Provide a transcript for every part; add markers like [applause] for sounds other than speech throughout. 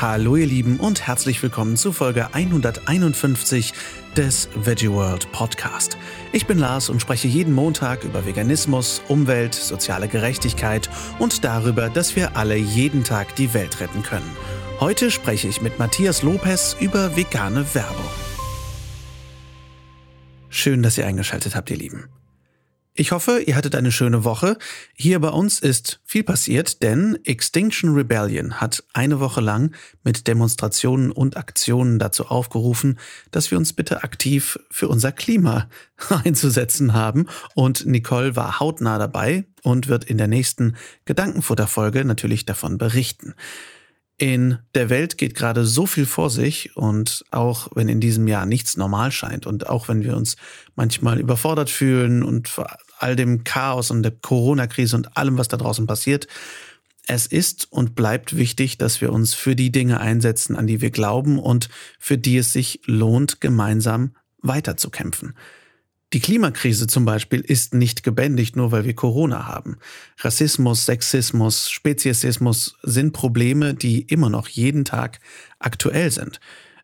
Hallo ihr Lieben und herzlich willkommen zu Folge 151 des Veggie World Podcast. Ich bin Lars und spreche jeden Montag über Veganismus, Umwelt, soziale Gerechtigkeit und darüber, dass wir alle jeden Tag die Welt retten können. Heute spreche ich mit Matthias Lopez über vegane Werbung. Schön, dass ihr eingeschaltet habt, ihr Lieben. Ich hoffe, ihr hattet eine schöne Woche. Hier bei uns ist viel passiert, denn Extinction Rebellion hat eine Woche lang mit Demonstrationen und Aktionen dazu aufgerufen, dass wir uns bitte aktiv für unser Klima [laughs] einzusetzen haben. Und Nicole war hautnah dabei und wird in der nächsten Gedankenfutterfolge natürlich davon berichten. In der Welt geht gerade so viel vor sich und auch wenn in diesem Jahr nichts normal scheint und auch wenn wir uns manchmal überfordert fühlen und all dem Chaos und der Corona-Krise und allem, was da draußen passiert, es ist und bleibt wichtig, dass wir uns für die Dinge einsetzen, an die wir glauben und für die es sich lohnt, gemeinsam weiterzukämpfen. Die Klimakrise zum Beispiel ist nicht gebändigt, nur weil wir Corona haben. Rassismus, Sexismus, Speziesismus sind Probleme, die immer noch jeden Tag aktuell sind.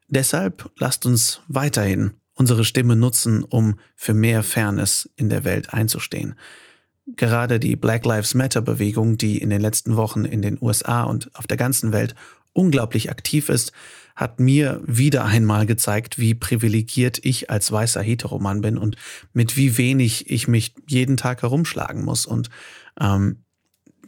Deshalb lasst uns weiterhin unsere Stimme nutzen, um für mehr Fairness in der Welt einzustehen. Gerade die Black Lives Matter Bewegung, die in den letzten Wochen in den USA und auf der ganzen Welt unglaublich aktiv ist, hat mir wieder einmal gezeigt, wie privilegiert ich als weißer Heteromann bin und mit wie wenig ich mich jeden Tag herumschlagen muss. Und ähm,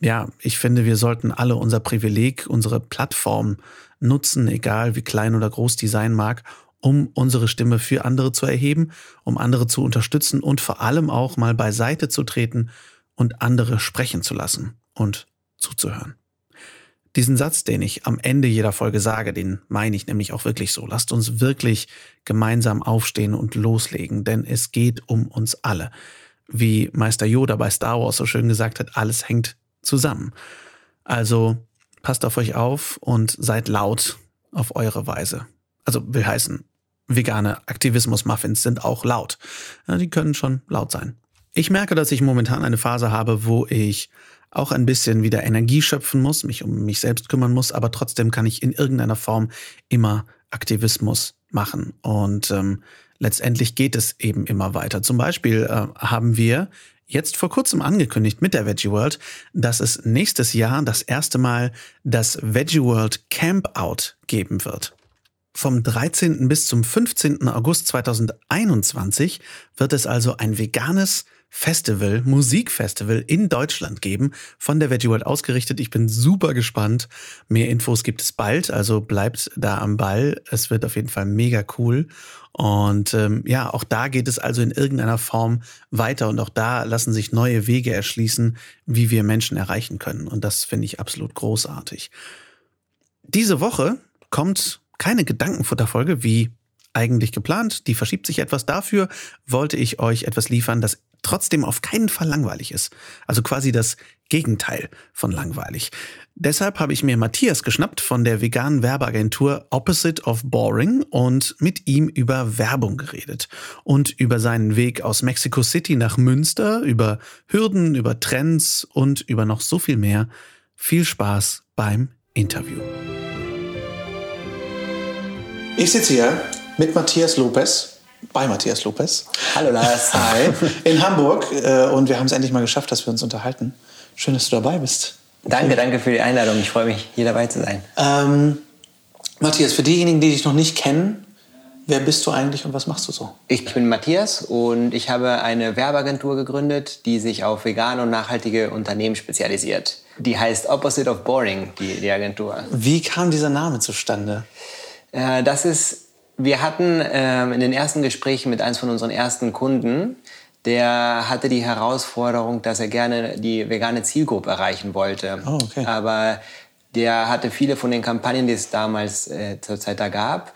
ja, ich finde, wir sollten alle unser Privileg, unsere Plattform nutzen, egal wie klein oder groß die sein mag, um unsere Stimme für andere zu erheben, um andere zu unterstützen und vor allem auch mal beiseite zu treten und andere sprechen zu lassen und zuzuhören. Diesen Satz, den ich am Ende jeder Folge sage, den meine ich nämlich auch wirklich so. Lasst uns wirklich gemeinsam aufstehen und loslegen, denn es geht um uns alle. Wie Meister Yoda bei Star Wars so schön gesagt hat, alles hängt zusammen. Also passt auf euch auf und seid laut auf eure Weise. Also will heißen, vegane Aktivismus-Muffins sind auch laut. Die können schon laut sein. Ich merke, dass ich momentan eine Phase habe, wo ich auch ein bisschen wieder Energie schöpfen muss, mich um mich selbst kümmern muss, aber trotzdem kann ich in irgendeiner Form immer Aktivismus machen. Und ähm, letztendlich geht es eben immer weiter. Zum Beispiel äh, haben wir jetzt vor kurzem angekündigt mit der Veggie World, dass es nächstes Jahr das erste Mal das Veggie World Camp Out geben wird. Vom 13. bis zum 15. August 2021 wird es also ein veganes Festival, Musikfestival in Deutschland geben, von der Veggie World ausgerichtet. Ich bin super gespannt. Mehr Infos gibt es bald, also bleibt da am Ball. Es wird auf jeden Fall mega cool. Und ähm, ja, auch da geht es also in irgendeiner Form weiter und auch da lassen sich neue Wege erschließen, wie wir Menschen erreichen können. Und das finde ich absolut großartig. Diese Woche kommt keine Gedankenfutterfolge wie eigentlich geplant. Die verschiebt sich etwas. Dafür wollte ich euch etwas liefern, das trotzdem auf keinen Fall langweilig ist. Also quasi das Gegenteil von langweilig. Deshalb habe ich mir Matthias geschnappt von der veganen Werbeagentur Opposite of Boring und mit ihm über Werbung geredet und über seinen Weg aus Mexico City nach Münster, über Hürden, über Trends und über noch so viel mehr. Viel Spaß beim Interview. Ich sitze hier mit Matthias Lopez bei Matthias Lopez. Hallo Lars. Hi. In Hamburg. Äh, und wir haben es endlich mal geschafft, dass wir uns unterhalten. Schön, dass du dabei bist. Danke, danke für die Einladung. Ich freue mich, hier dabei zu sein. Ähm, Matthias, für diejenigen, die dich noch nicht kennen, wer bist du eigentlich und was machst du so? Ich bin Matthias und ich habe eine Werbeagentur gegründet, die sich auf vegane und nachhaltige Unternehmen spezialisiert. Die heißt Opposite of Boring, die, die Agentur. Wie kam dieser Name zustande? Äh, das ist wir hatten ähm, in den ersten Gesprächen mit eins von unseren ersten Kunden, der hatte die Herausforderung, dass er gerne die vegane Zielgruppe erreichen wollte. Oh, okay. Aber der hatte viele von den Kampagnen, die es damals äh, zur Zeit da gab,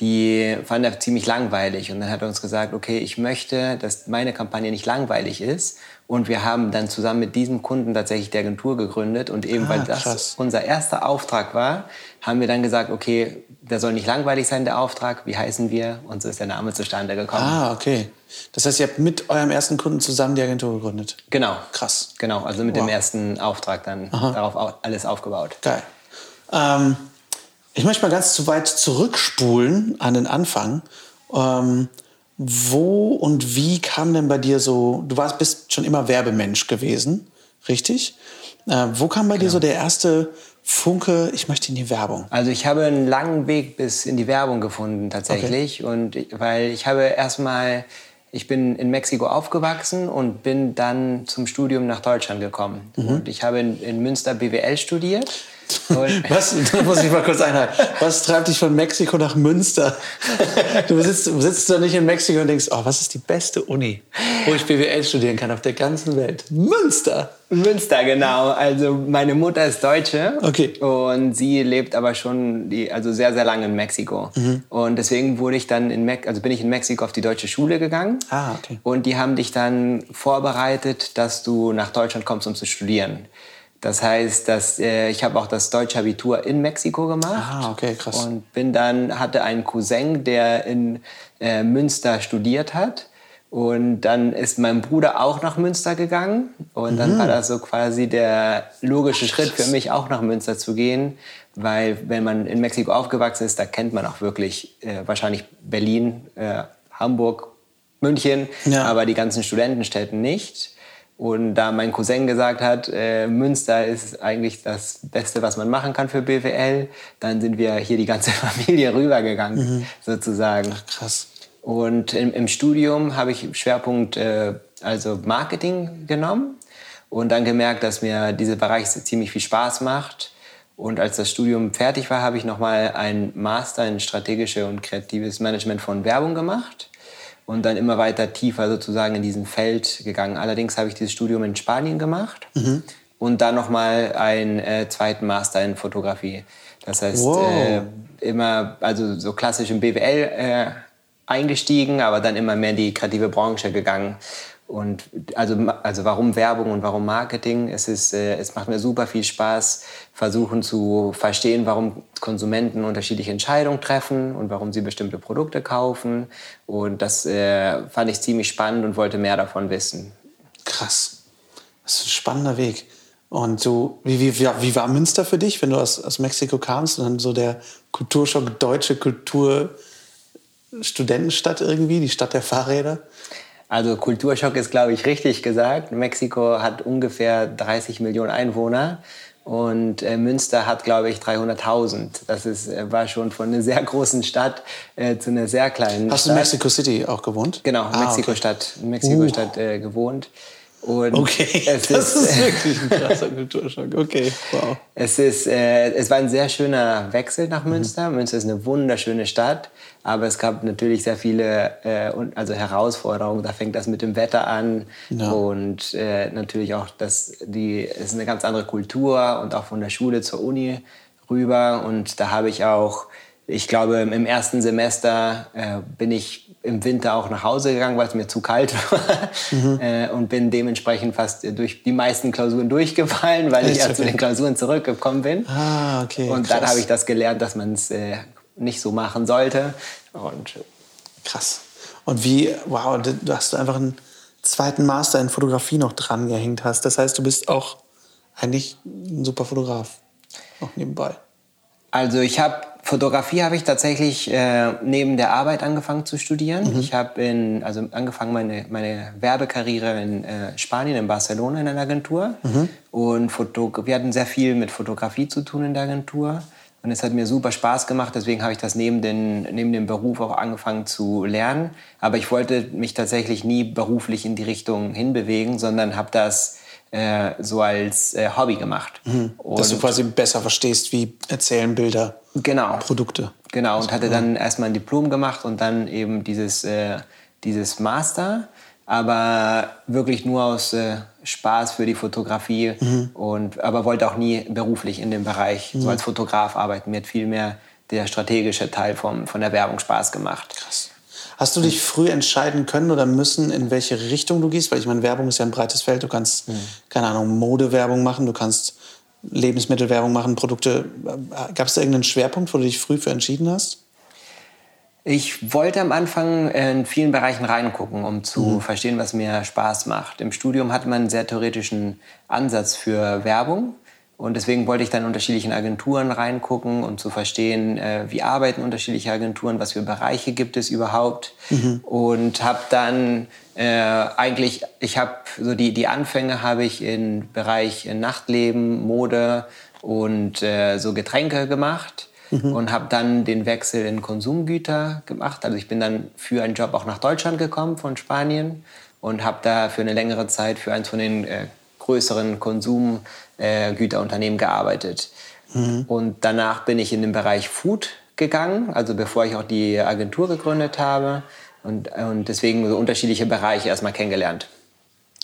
die fand er ziemlich langweilig. Und dann hat er uns gesagt, okay, ich möchte, dass meine Kampagne nicht langweilig ist. Und wir haben dann zusammen mit diesem Kunden tatsächlich die Agentur gegründet. Und eben ah, weil das krass. unser erster Auftrag war, haben wir dann gesagt, okay, der soll nicht langweilig sein, der Auftrag. Wie heißen wir? Und so ist der Name zustande gekommen. Ah, okay. Das heißt, ihr habt mit eurem ersten Kunden zusammen die Agentur gegründet? Genau. Krass. Genau, also mit wow. dem ersten Auftrag dann Aha. darauf alles aufgebaut. Geil. Ähm, Ich möchte mal ganz zu weit zurückspulen an den Anfang. Ähm, wo und wie kam denn bei dir so, du warst, bist schon immer Werbemensch gewesen, richtig? Äh, wo kam bei genau. dir so der erste Funke, ich möchte in die Werbung? Also ich habe einen langen Weg bis in die Werbung gefunden tatsächlich. Okay. Und weil ich habe erstmal, ich bin in Mexiko aufgewachsen und bin dann zum Studium nach Deutschland gekommen. Mhm. Und ich habe in, in Münster BWL studiert. [laughs] Was, da muss ich mal kurz einhalten. Was treibt dich von Mexiko nach Münster? [laughs] Du sitzt, sitzt da nicht in Mexiko und denkst, oh, was ist die beste Uni, wo ich BWL studieren kann auf der ganzen Welt? Münster! Münster, genau. Also meine Mutter ist Deutsche okay. und sie lebt aber schon die, also sehr, sehr lange in Mexiko. Mhm. Und deswegen wurde ich dann in Me also bin ich in Mexiko auf die deutsche Schule gegangen. Ah, okay. Und die haben dich dann vorbereitet, dass du nach Deutschland kommst, um zu studieren. Das heißt, dass äh, ich habe auch das deutsche Abitur in Mexiko gemacht. Ah, okay, krass. Und bin dann hatte einen Cousin, der in äh, Münster studiert hat. Und dann ist mein Bruder auch nach Münster gegangen. Und dann mhm. war das so quasi der logische Schritt für mich, auch nach Münster zu gehen. Weil wenn man in Mexiko aufgewachsen ist, da kennt man auch wirklich äh, wahrscheinlich Berlin, äh, Hamburg, München, ja. aber die ganzen Studentenstädten nicht. Und da mein Cousin gesagt hat, äh, Münster ist eigentlich das Beste, was man machen kann für BWL, dann sind wir hier die ganze [laughs] Familie rübergegangen, mhm. sozusagen. Ach, krass. Und im, im Studium habe ich Schwerpunkt äh, also Marketing genommen und dann gemerkt, dass mir dieser Bereich ziemlich viel Spaß macht. Und als das Studium fertig war, habe ich nochmal einen Master in strategische und kreatives Management von Werbung gemacht und dann immer weiter tiefer sozusagen in diesem Feld gegangen. Allerdings habe ich dieses Studium in Spanien gemacht mhm. und dann nochmal einen äh, zweiten Master in Fotografie. Das heißt, wow. äh, immer, also so klassisch im BWL äh, eingestiegen, aber dann immer mehr in die kreative Branche gegangen. Und also, also warum Werbung und warum Marketing? Es, ist, äh, es macht mir super viel Spaß, versuchen zu verstehen, warum Konsumenten unterschiedliche Entscheidungen treffen und warum sie bestimmte Produkte kaufen. Und das äh, fand ich ziemlich spannend und wollte mehr davon wissen. Krass. Das ist ein spannender Weg. Und so, wie, wie, wie war Münster für dich, wenn du aus, aus Mexiko kamst und dann so der Kulturschock, deutsche Kultur, Studentenstadt irgendwie, die Stadt der Fahrräder? Also Kulturschock ist, glaube ich, richtig gesagt. Mexiko hat ungefähr 30 Millionen Einwohner und äh, Münster hat, glaube ich, 300.000. Das ist, äh, war schon von einer sehr großen Stadt äh, zu einer sehr kleinen Hast Stadt. du in Mexico City auch gewohnt? Genau, in ah, Mexiko-Stadt okay. Mexiko uh. äh, gewohnt. Und okay, das ist, ist, [laughs] wirklich ein krasser Kulturschock. Okay, wow. Es, ist, äh, es war ein sehr schöner Wechsel nach Münster. Mhm. Münster ist eine wunderschöne Stadt, aber es gab natürlich sehr viele äh, also Herausforderungen. Da fängt das mit dem Wetter an ja. und äh, natürlich auch, dass die, es ist eine ganz andere Kultur und auch von der Schule zur Uni rüber. Und da habe ich auch, ich glaube, im ersten Semester äh, bin ich im Winter auch nach Hause gegangen, weil es mir zu kalt war mhm. [laughs] äh, und bin dementsprechend fast durch die meisten Klausuren durchgefallen, weil ich erst zu den Klausuren zurückgekommen bin. Ah, okay. Und krass. dann habe ich das gelernt, dass man es äh, nicht so machen sollte. Und krass. Und wie, wow, du hast einfach einen zweiten Master in Fotografie noch dran gehängt hast. Das heißt, du bist auch eigentlich ein super Fotograf noch nebenbei. Also ich habe Fotografie habe ich tatsächlich äh, neben der Arbeit angefangen zu studieren. Mhm. Ich habe in also angefangen meine meine Werbekarriere in äh, Spanien in Barcelona in einer Agentur mhm. und Foto wir hatten sehr viel mit Fotografie zu tun in der Agentur und es hat mir super Spaß gemacht. Deswegen habe ich das neben den neben dem Beruf auch angefangen zu lernen. Aber ich wollte mich tatsächlich nie beruflich in die Richtung hinbewegen, sondern habe das äh, so als äh, Hobby gemacht. Mhm. Dass du quasi besser verstehst, wie erzählen Bilder genau. Produkte. Genau, und hatte dann erstmal ein Diplom gemacht und dann eben dieses, äh, dieses Master, aber wirklich nur aus äh, Spaß für die Fotografie mhm. und aber wollte auch nie beruflich in dem Bereich mhm. so als Fotograf arbeiten. Mir hat viel mehr der strategische Teil vom, von der Werbung Spaß gemacht. Krass. Hast du dich früh entscheiden können oder müssen, in welche Richtung du gehst? Weil ich meine, Werbung ist ja ein breites Feld. Du kannst, mhm. keine Ahnung, Modewerbung machen, du kannst Lebensmittelwerbung machen, Produkte. Gab es da irgendeinen Schwerpunkt, wo du dich früh für entschieden hast? Ich wollte am Anfang in vielen Bereichen reingucken, um zu mhm. verstehen, was mir Spaß macht. Im Studium hatte man einen sehr theoretischen Ansatz für Werbung Und deswegen wollte ich dann in unterschiedlichen Agenturen reingucken, um zu verstehen, äh, wie arbeiten unterschiedliche Agenturen, was für Bereiche gibt es überhaupt. Mhm. Und habe dann äh, eigentlich, ich habe so die, die Anfänge habe ich im Bereich Nachtleben, Mode und äh, so Getränke gemacht. Mhm. Und habe dann den Wechsel in Konsumgüter gemacht. Also ich bin dann für einen Job auch nach Deutschland gekommen von Spanien und habe da für eine längere Zeit für eins von den äh, größeren Konsumgüterunternehmen äh, gearbeitet. Mhm. Und danach bin ich in den Bereich Food gegangen, also bevor ich auch die Agentur gegründet habe. Und, und deswegen so unterschiedliche Bereiche erstmal kennengelernt.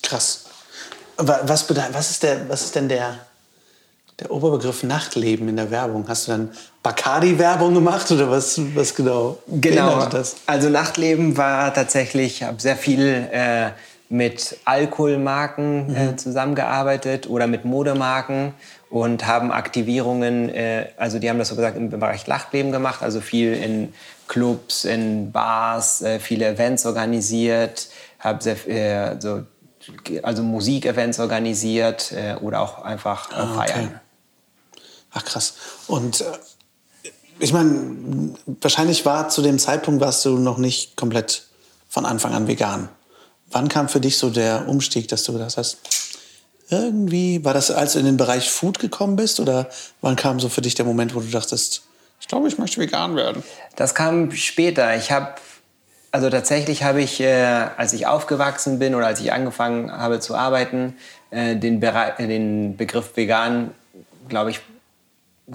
Krass. Was, was, ist, der, was ist denn der, der Oberbegriff Nachtleben in der Werbung? Hast du dann Bacardi-Werbung gemacht oder was, was genau? Genau. Das? Also Nachtleben war tatsächlich, ich habe sehr viel äh, mit Alkoholmarken äh, mhm. zusammengearbeitet oder mit Modemarken und haben Aktivierungen, äh, also die haben das so gesagt im Bereich Nachtleben gemacht, also viel in Clubs, in Bars, äh, viele Events organisiert, habe sehr äh, so, also Musikevents organisiert äh, oder auch einfach ah, feiern. Okay. Ach krass. Und äh, ich meine, wahrscheinlich war zu dem Zeitpunkt warst du noch nicht komplett von Anfang an vegan. Wann kam für dich so der Umstieg, dass du gedacht hast, irgendwie, war das, als du in den Bereich Food gekommen bist oder wann kam so für dich der Moment, wo du dachtest, ich glaube, ich möchte vegan werden? Das kam später. Ich habe, also tatsächlich habe ich, äh, als ich aufgewachsen bin oder als ich angefangen habe zu arbeiten, äh, den, Bere den Begriff vegan, glaube ich,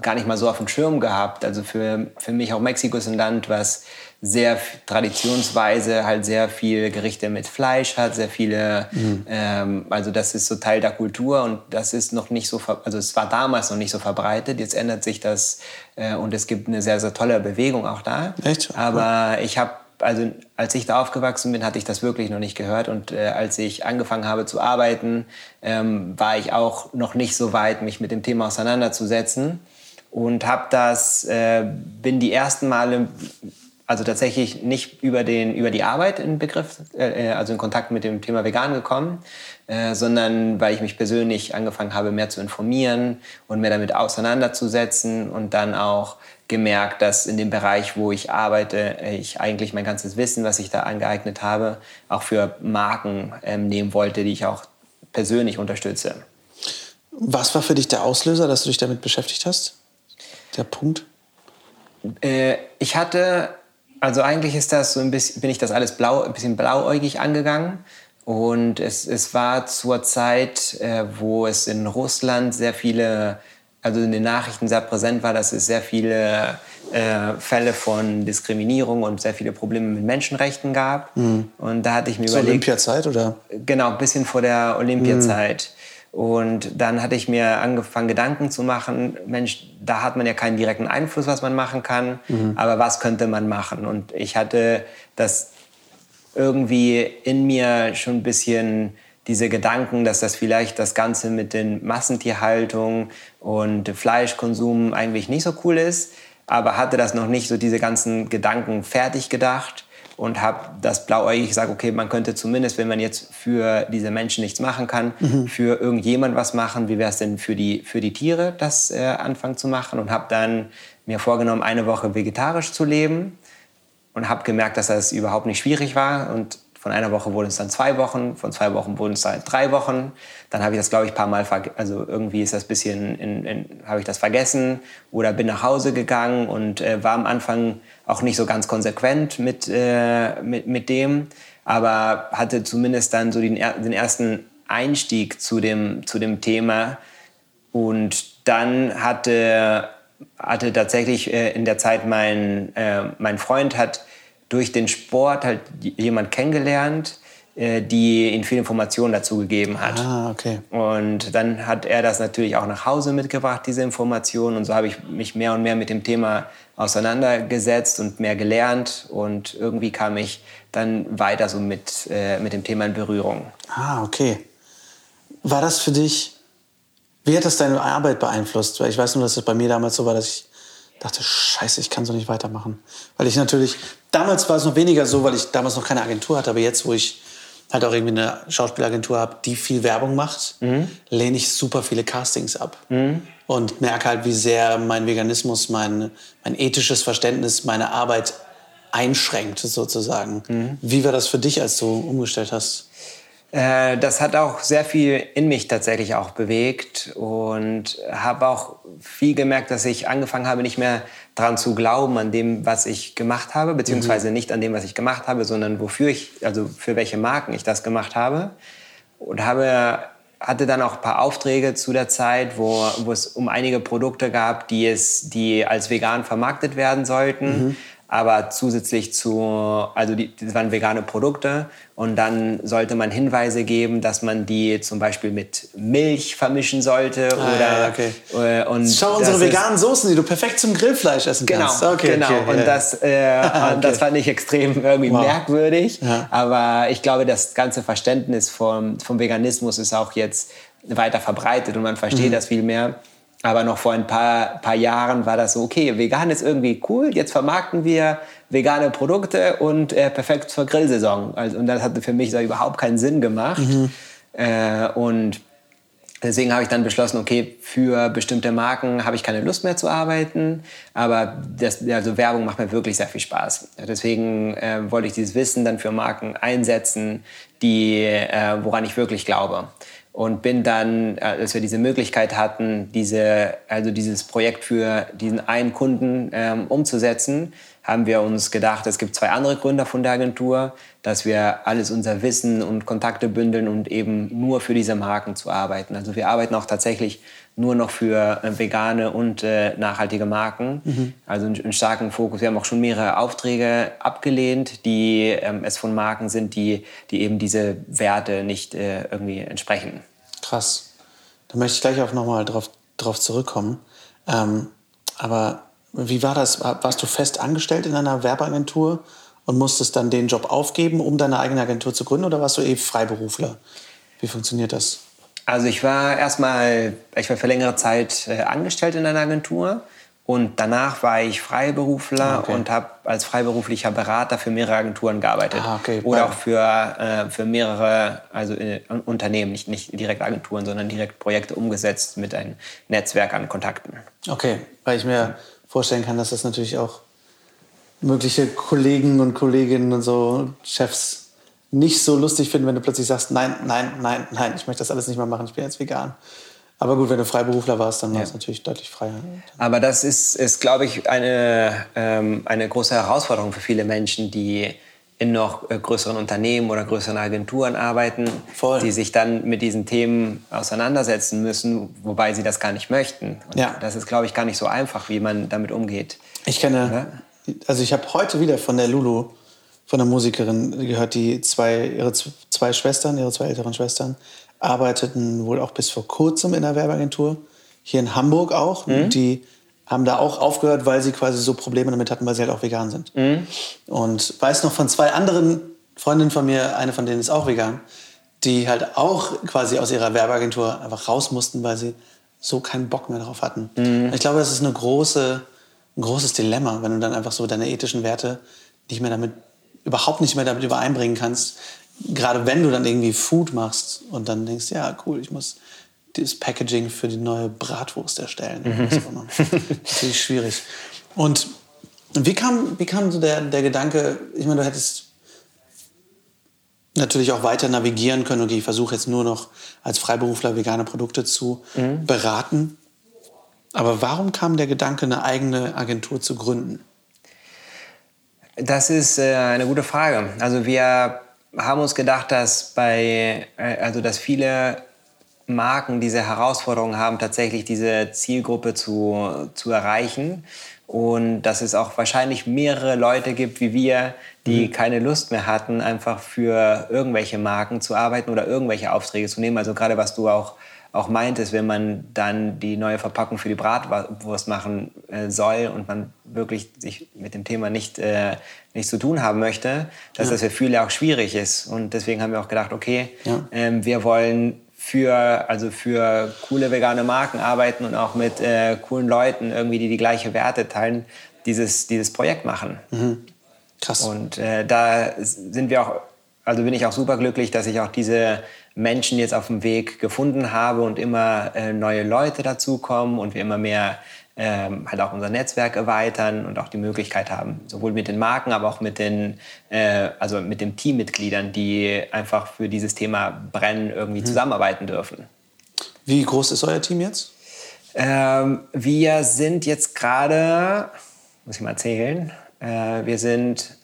gar nicht mal so auf dem Schirm gehabt. Also für, für mich auch Mexiko ist ein Land, was sehr traditionsweise halt sehr viel Gerichte mit Fleisch hat, sehr viele, mhm. ähm, also das ist so Teil der Kultur und das ist noch nicht so, also es war damals noch nicht so verbreitet, jetzt ändert sich das äh, und es gibt eine sehr, sehr tolle Bewegung auch da. Echt? Aber ich habe also als ich da aufgewachsen bin, hatte ich das wirklich noch nicht gehört. Und äh, als ich angefangen habe zu arbeiten, ähm, war ich auch noch nicht so weit, mich mit dem Thema auseinanderzusetzen. Und habe das, äh, bin die ersten Male also tatsächlich nicht über, den, über die Arbeit in Begriff, äh, äh, also in Kontakt mit dem Thema vegan gekommen, äh, sondern weil ich mich persönlich angefangen habe, mehr zu informieren und mehr damit auseinanderzusetzen und dann auch gemerkt, dass in dem Bereich, wo ich arbeite, ich eigentlich mein ganzes Wissen, was ich da angeeignet habe, auch für Marken ähm, nehmen wollte, die ich auch persönlich unterstütze. Was war für dich der Auslöser, dass du dich damit beschäftigt hast? Der Punkt? Äh, ich hatte also eigentlich ist das so ein bisschen, bin ich das alles blau, ein bisschen blauäugig angegangen. Und es, es war zur Zeit, äh, wo es in Russland sehr viele, also in den Nachrichten sehr präsent war, dass es sehr viele äh, Fälle von Diskriminierung und sehr viele Probleme mit Menschenrechten gab. Mhm. Und da hatte ich mir Zur überlegt. Olympiazeit oder? Genau, ein bisschen vor der Olympiazeit. Und dann hatte ich mir angefangen, Gedanken zu machen, Mensch, da hat man ja keinen direkten Einfluss, was man machen kann, mhm. aber was könnte man machen? Und ich hatte das irgendwie in mir schon ein bisschen diese Gedanken, dass das vielleicht das Ganze mit den Massentierhaltung und Fleischkonsum eigentlich nicht so cool ist, aber hatte das noch nicht so diese ganzen Gedanken fertig gedacht und habe das blauäugig gesagt, okay, man könnte zumindest, wenn man jetzt für diese Menschen nichts machen kann, mhm. für irgendjemand was machen. Wie wäre es denn für die, für die Tiere, das äh, anfangen zu machen? Und habe dann mir vorgenommen, eine Woche vegetarisch zu leben und habe gemerkt, dass das überhaupt nicht schwierig war und von einer Woche wurden es dann zwei Wochen, von zwei Wochen wurden es dann drei Wochen. Dann habe ich das, glaube ich, ein paar Mal, also irgendwie ist das bisschen, in, in, habe ich das vergessen oder bin nach Hause gegangen und äh, war am Anfang auch nicht so ganz konsequent mit, äh, mit, mit dem, aber hatte zumindest dann so den, den ersten Einstieg zu dem, zu dem Thema. Und dann hatte, hatte tatsächlich äh, in der Zeit mein, äh, mein Freund hat durch den Sport halt jemand kennengelernt, äh, die ihm viel Informationen dazu gegeben hat. Ah, okay. Und dann hat er das natürlich auch nach Hause mitgebracht, diese Informationen. Und so habe ich mich mehr und mehr mit dem Thema auseinandergesetzt und mehr gelernt. Und irgendwie kam ich dann weiter so mit, äh, mit dem Thema in Berührung. Ah, okay. War das für dich, wie hat das deine Arbeit beeinflusst? Weil ich weiß nur, dass es bei mir damals so war, dass ich dachte, scheiße, ich kann so nicht weitermachen. Weil ich natürlich, damals war es noch weniger so, weil ich damals noch keine Agentur hatte, aber jetzt, wo ich halt auch irgendwie eine Schauspielagentur habe, die viel Werbung macht, mhm. lehne ich super viele Castings ab. Mhm. Und merke halt, wie sehr mein Veganismus, mein, mein ethisches Verständnis, meine Arbeit einschränkt, sozusagen. Mhm. Wie war das für dich, als du umgestellt hast? Äh, das hat auch sehr viel in mich tatsächlich auch bewegt und habe auch viel gemerkt, dass ich angefangen habe, nicht mehr daran zu glauben, an dem, was ich gemacht habe, beziehungsweise mhm. nicht an dem, was ich gemacht habe, sondern wofür ich, also für welche Marken ich das gemacht habe. Und habe, hatte dann auch ein paar Aufträge zu der Zeit, wo, wo es um einige Produkte gab, die, es, die als vegan vermarktet werden sollten. Mhm aber zusätzlich zu, also die, das waren vegane Produkte und dann sollte man Hinweise geben, dass man die zum Beispiel mit Milch vermischen sollte ah, oder ja, okay. Äh, und Schau unsere veganen Soßen, die du perfekt zum Grillfleisch essen genau, kannst. Okay, genau, okay, und ja. das, äh, [laughs] okay. das fand ich extrem irgendwie wow. merkwürdig, ja. aber ich glaube, das ganze Verständnis vom, vom Veganismus ist auch jetzt weiter verbreitet und man versteht mhm. das viel mehr. Aber noch vor ein paar, paar Jahren war das so, okay, vegan ist irgendwie cool, jetzt vermarkten wir vegane Produkte und äh, perfekt zur Grillsaison. Also, und das hatte für mich so überhaupt keinen Sinn gemacht. Mhm. Äh, und deswegen habe ich dann beschlossen, okay, für bestimmte Marken habe ich keine Lust mehr zu arbeiten, aber das, also Werbung macht mir wirklich sehr viel Spaß. Deswegen äh, wollte ich dieses Wissen dann für Marken einsetzen, die, äh, woran ich wirklich glaube und bin dann, äh, als wir diese Möglichkeit hatten, diese, also dieses Projekt für diesen einen Kunden ähm, umzusetzen, haben wir uns gedacht, es gibt zwei andere Gründer von der Agentur, dass wir alles unser Wissen und Kontakte bündeln und eben nur für diese Marken zu arbeiten. Also wir arbeiten auch tatsächlich nur noch für äh, vegane und äh, nachhaltige Marken. Mhm. Also einen, einen, starken Fokus. Wir haben auch schon mehrere Aufträge abgelehnt, die ähm, es von Marken sind, die, die eben diese Werte nicht äh, irgendwie entsprechen. Krass. Da möchte ich gleich auch nochmal drauf, drauf zurückkommen. Ähm, aber wie war das? Warst du fest angestellt in einer Werbeagentur und musstest dann den Job aufgeben, um deine eigene Agentur zu gründen oder warst du eh Freiberufler? Wie funktioniert das? Also ich war erstmal, ich war für längere Zeit äh, angestellt in einer Agentur und danach war ich Freiberufler ah, okay. und habe als freiberuflicher Berater für mehrere Agenturen gearbeitet. Ah, okay. Oder auch für, äh, für mehrere also, äh, Unternehmen, nicht, nicht direkt Agenturen, sondern direkt Projekte umgesetzt mit einem Netzwerk an Kontakten. Okay, weil ich mir vorstellen kann, dass das natürlich auch mögliche Kollegen und Kolleginnen und so Chefs nicht so lustig finden, wenn du plötzlich sagst, nein, nein, nein, nein, ich möchte das alles nicht mehr machen, ich bin jetzt vegan. Aber gut, wenn du Freiberufler warst, dann war es natürlich deutlich freier. Aber das ist, ist glaube ich, eine, ähm, eine große Herausforderung für viele Menschen, die in noch äh, größeren Unternehmen oder größeren Agenturen arbeiten, Voll. die sich dann mit diesen Themen auseinandersetzen müssen, wobei sie das gar nicht möchten. Und ja. Das ist, glaube ich, gar nicht so einfach, wie man damit umgeht. Ich kenne, ja? also ich habe heute wieder von der Lulu von einer Musikerin gehört, die zwei, ihre zwei Schwestern, ihre zwei älteren Schwestern, arbeiteten wohl auch bis vor kurzem in der Werbeagentur, hier in Hamburg auch. Mhm. Die haben da auch aufgehört, weil sie quasi so Probleme damit hatten, weil sie halt auch vegan sind. Mhm. Und weiß noch von zwei anderen Freundinnen von mir, eine von denen ist auch vegan, die halt auch quasi aus ihrer Werbeagentur einfach raus mussten, weil sie so keinen Bock mehr darauf hatten. Mhm. Ich glaube, das ist eine große, ein großes Dilemma, wenn du dann einfach so deine ethischen Werte nicht mehr damit überhaupt nicht mehr damit übereinbringen kannst. Gerade wenn du dann irgendwie Food machst und dann denkst, ja, cool, ich muss das Packaging für die neue Bratwurst erstellen. Mhm. [laughs] Natürlich schwierig. Und wie kam, wie kam so der, der Gedanke, ich meine, du hättest natürlich auch weiter navigieren können, okay, ich versuche jetzt nur noch als Freiberufler vegane Produkte zu mhm. beraten. Aber warum kam der Gedanke, eine eigene Agentur zu gründen? Das ist äh, eine gute Frage. Also wir haben uns gedacht, dass bei, äh, also dass viele Marken diese Herausforderung haben, tatsächlich diese Zielgruppe zu, zu erreichen. Und dass es auch wahrscheinlich mehrere Leute gibt wie wir, die mhm. keine Lust mehr hatten, einfach für irgendwelche Marken zu arbeiten oder irgendwelche Aufträge zu nehmen. Also gerade was du auch auch meint, ist, wenn man dann die neue Verpackung für die Bratwurst machen äh, soll und man wirklich sich mit dem Thema nicht, äh, nichts zu tun haben möchte, dass ja. das für viele auch schwierig ist. Und deswegen haben wir auch gedacht, okay, ja. ähm, wir wollen für, also für coole vegane Marken arbeiten und auch mit äh, coolen Leuten, irgendwie, die die gleiche Werte teilen, dieses, dieses Projekt machen. Mhm. Krass. Und äh, da sind wir auch also bin ich auch super glücklich, dass ich auch diese Menschen jetzt auf dem Weg gefunden habe und immer äh, neue Leute dazukommen und wir immer mehr ähm, halt auch unser Netzwerk erweitern und auch die Möglichkeit haben, sowohl mit den Marken, aber auch mit den, äh, also mit den Teammitgliedern, die einfach für dieses Thema brennen, irgendwie mhm. zusammenarbeiten dürfen. Wie groß ist euer Team jetzt? Ähm, wir sind jetzt gerade, muss ich mal zählen, äh, wir sind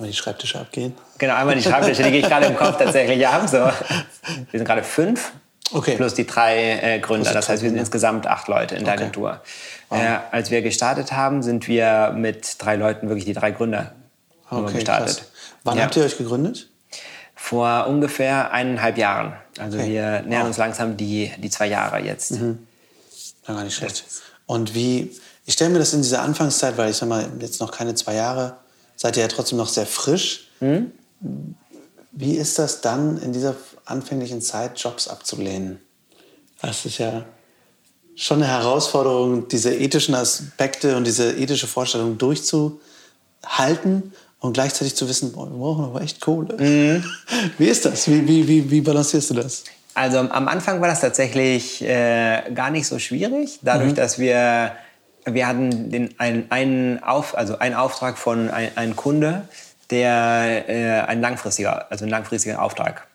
Einmal die Schreibtische abgehen. Genau, einmal die Schreibtische, die gehe ich gerade im Kopf tatsächlich ab. So. Wir sind gerade fünf. Okay. Plus die drei äh, Gründer. Das heißt, wir sind insgesamt acht Leute in der okay. Agentur. Wow. Äh, als wir gestartet haben, sind wir mit drei Leuten wirklich die drei Gründer okay, gestartet. Krass. Wann ja. habt ihr euch gegründet? Vor ungefähr eineinhalb Jahren. Also okay. wir nähern wow. uns langsam die, die zwei Jahre jetzt. Mhm. Ja, gar nicht schlecht. Und wie, ich stelle mir das in dieser Anfangszeit, weil ich sag mal, jetzt noch keine zwei Jahre, seid ihr ja trotzdem noch sehr frisch. Mhm. Wie ist das dann in dieser anfänglichen Zeit, Jobs abzulehnen? Das ist ja schon eine Herausforderung, diese ethischen Aspekte und diese ethische Vorstellung durchzuhalten und gleichzeitig zu wissen, boah, wir brauchen aber echt Kohle. Mhm. [laughs] Wie ist das? Wie, wie, wie, wie balancierst du das? Also am Anfang war das tatsächlich äh, gar nicht so schwierig, dadurch, mhm. dass wir wir hatten den, einen, einen, Auf, also einen Auftrag von ein, einem Kunde, der äh, ein langfristiger, also ein langfristiger Auftrag.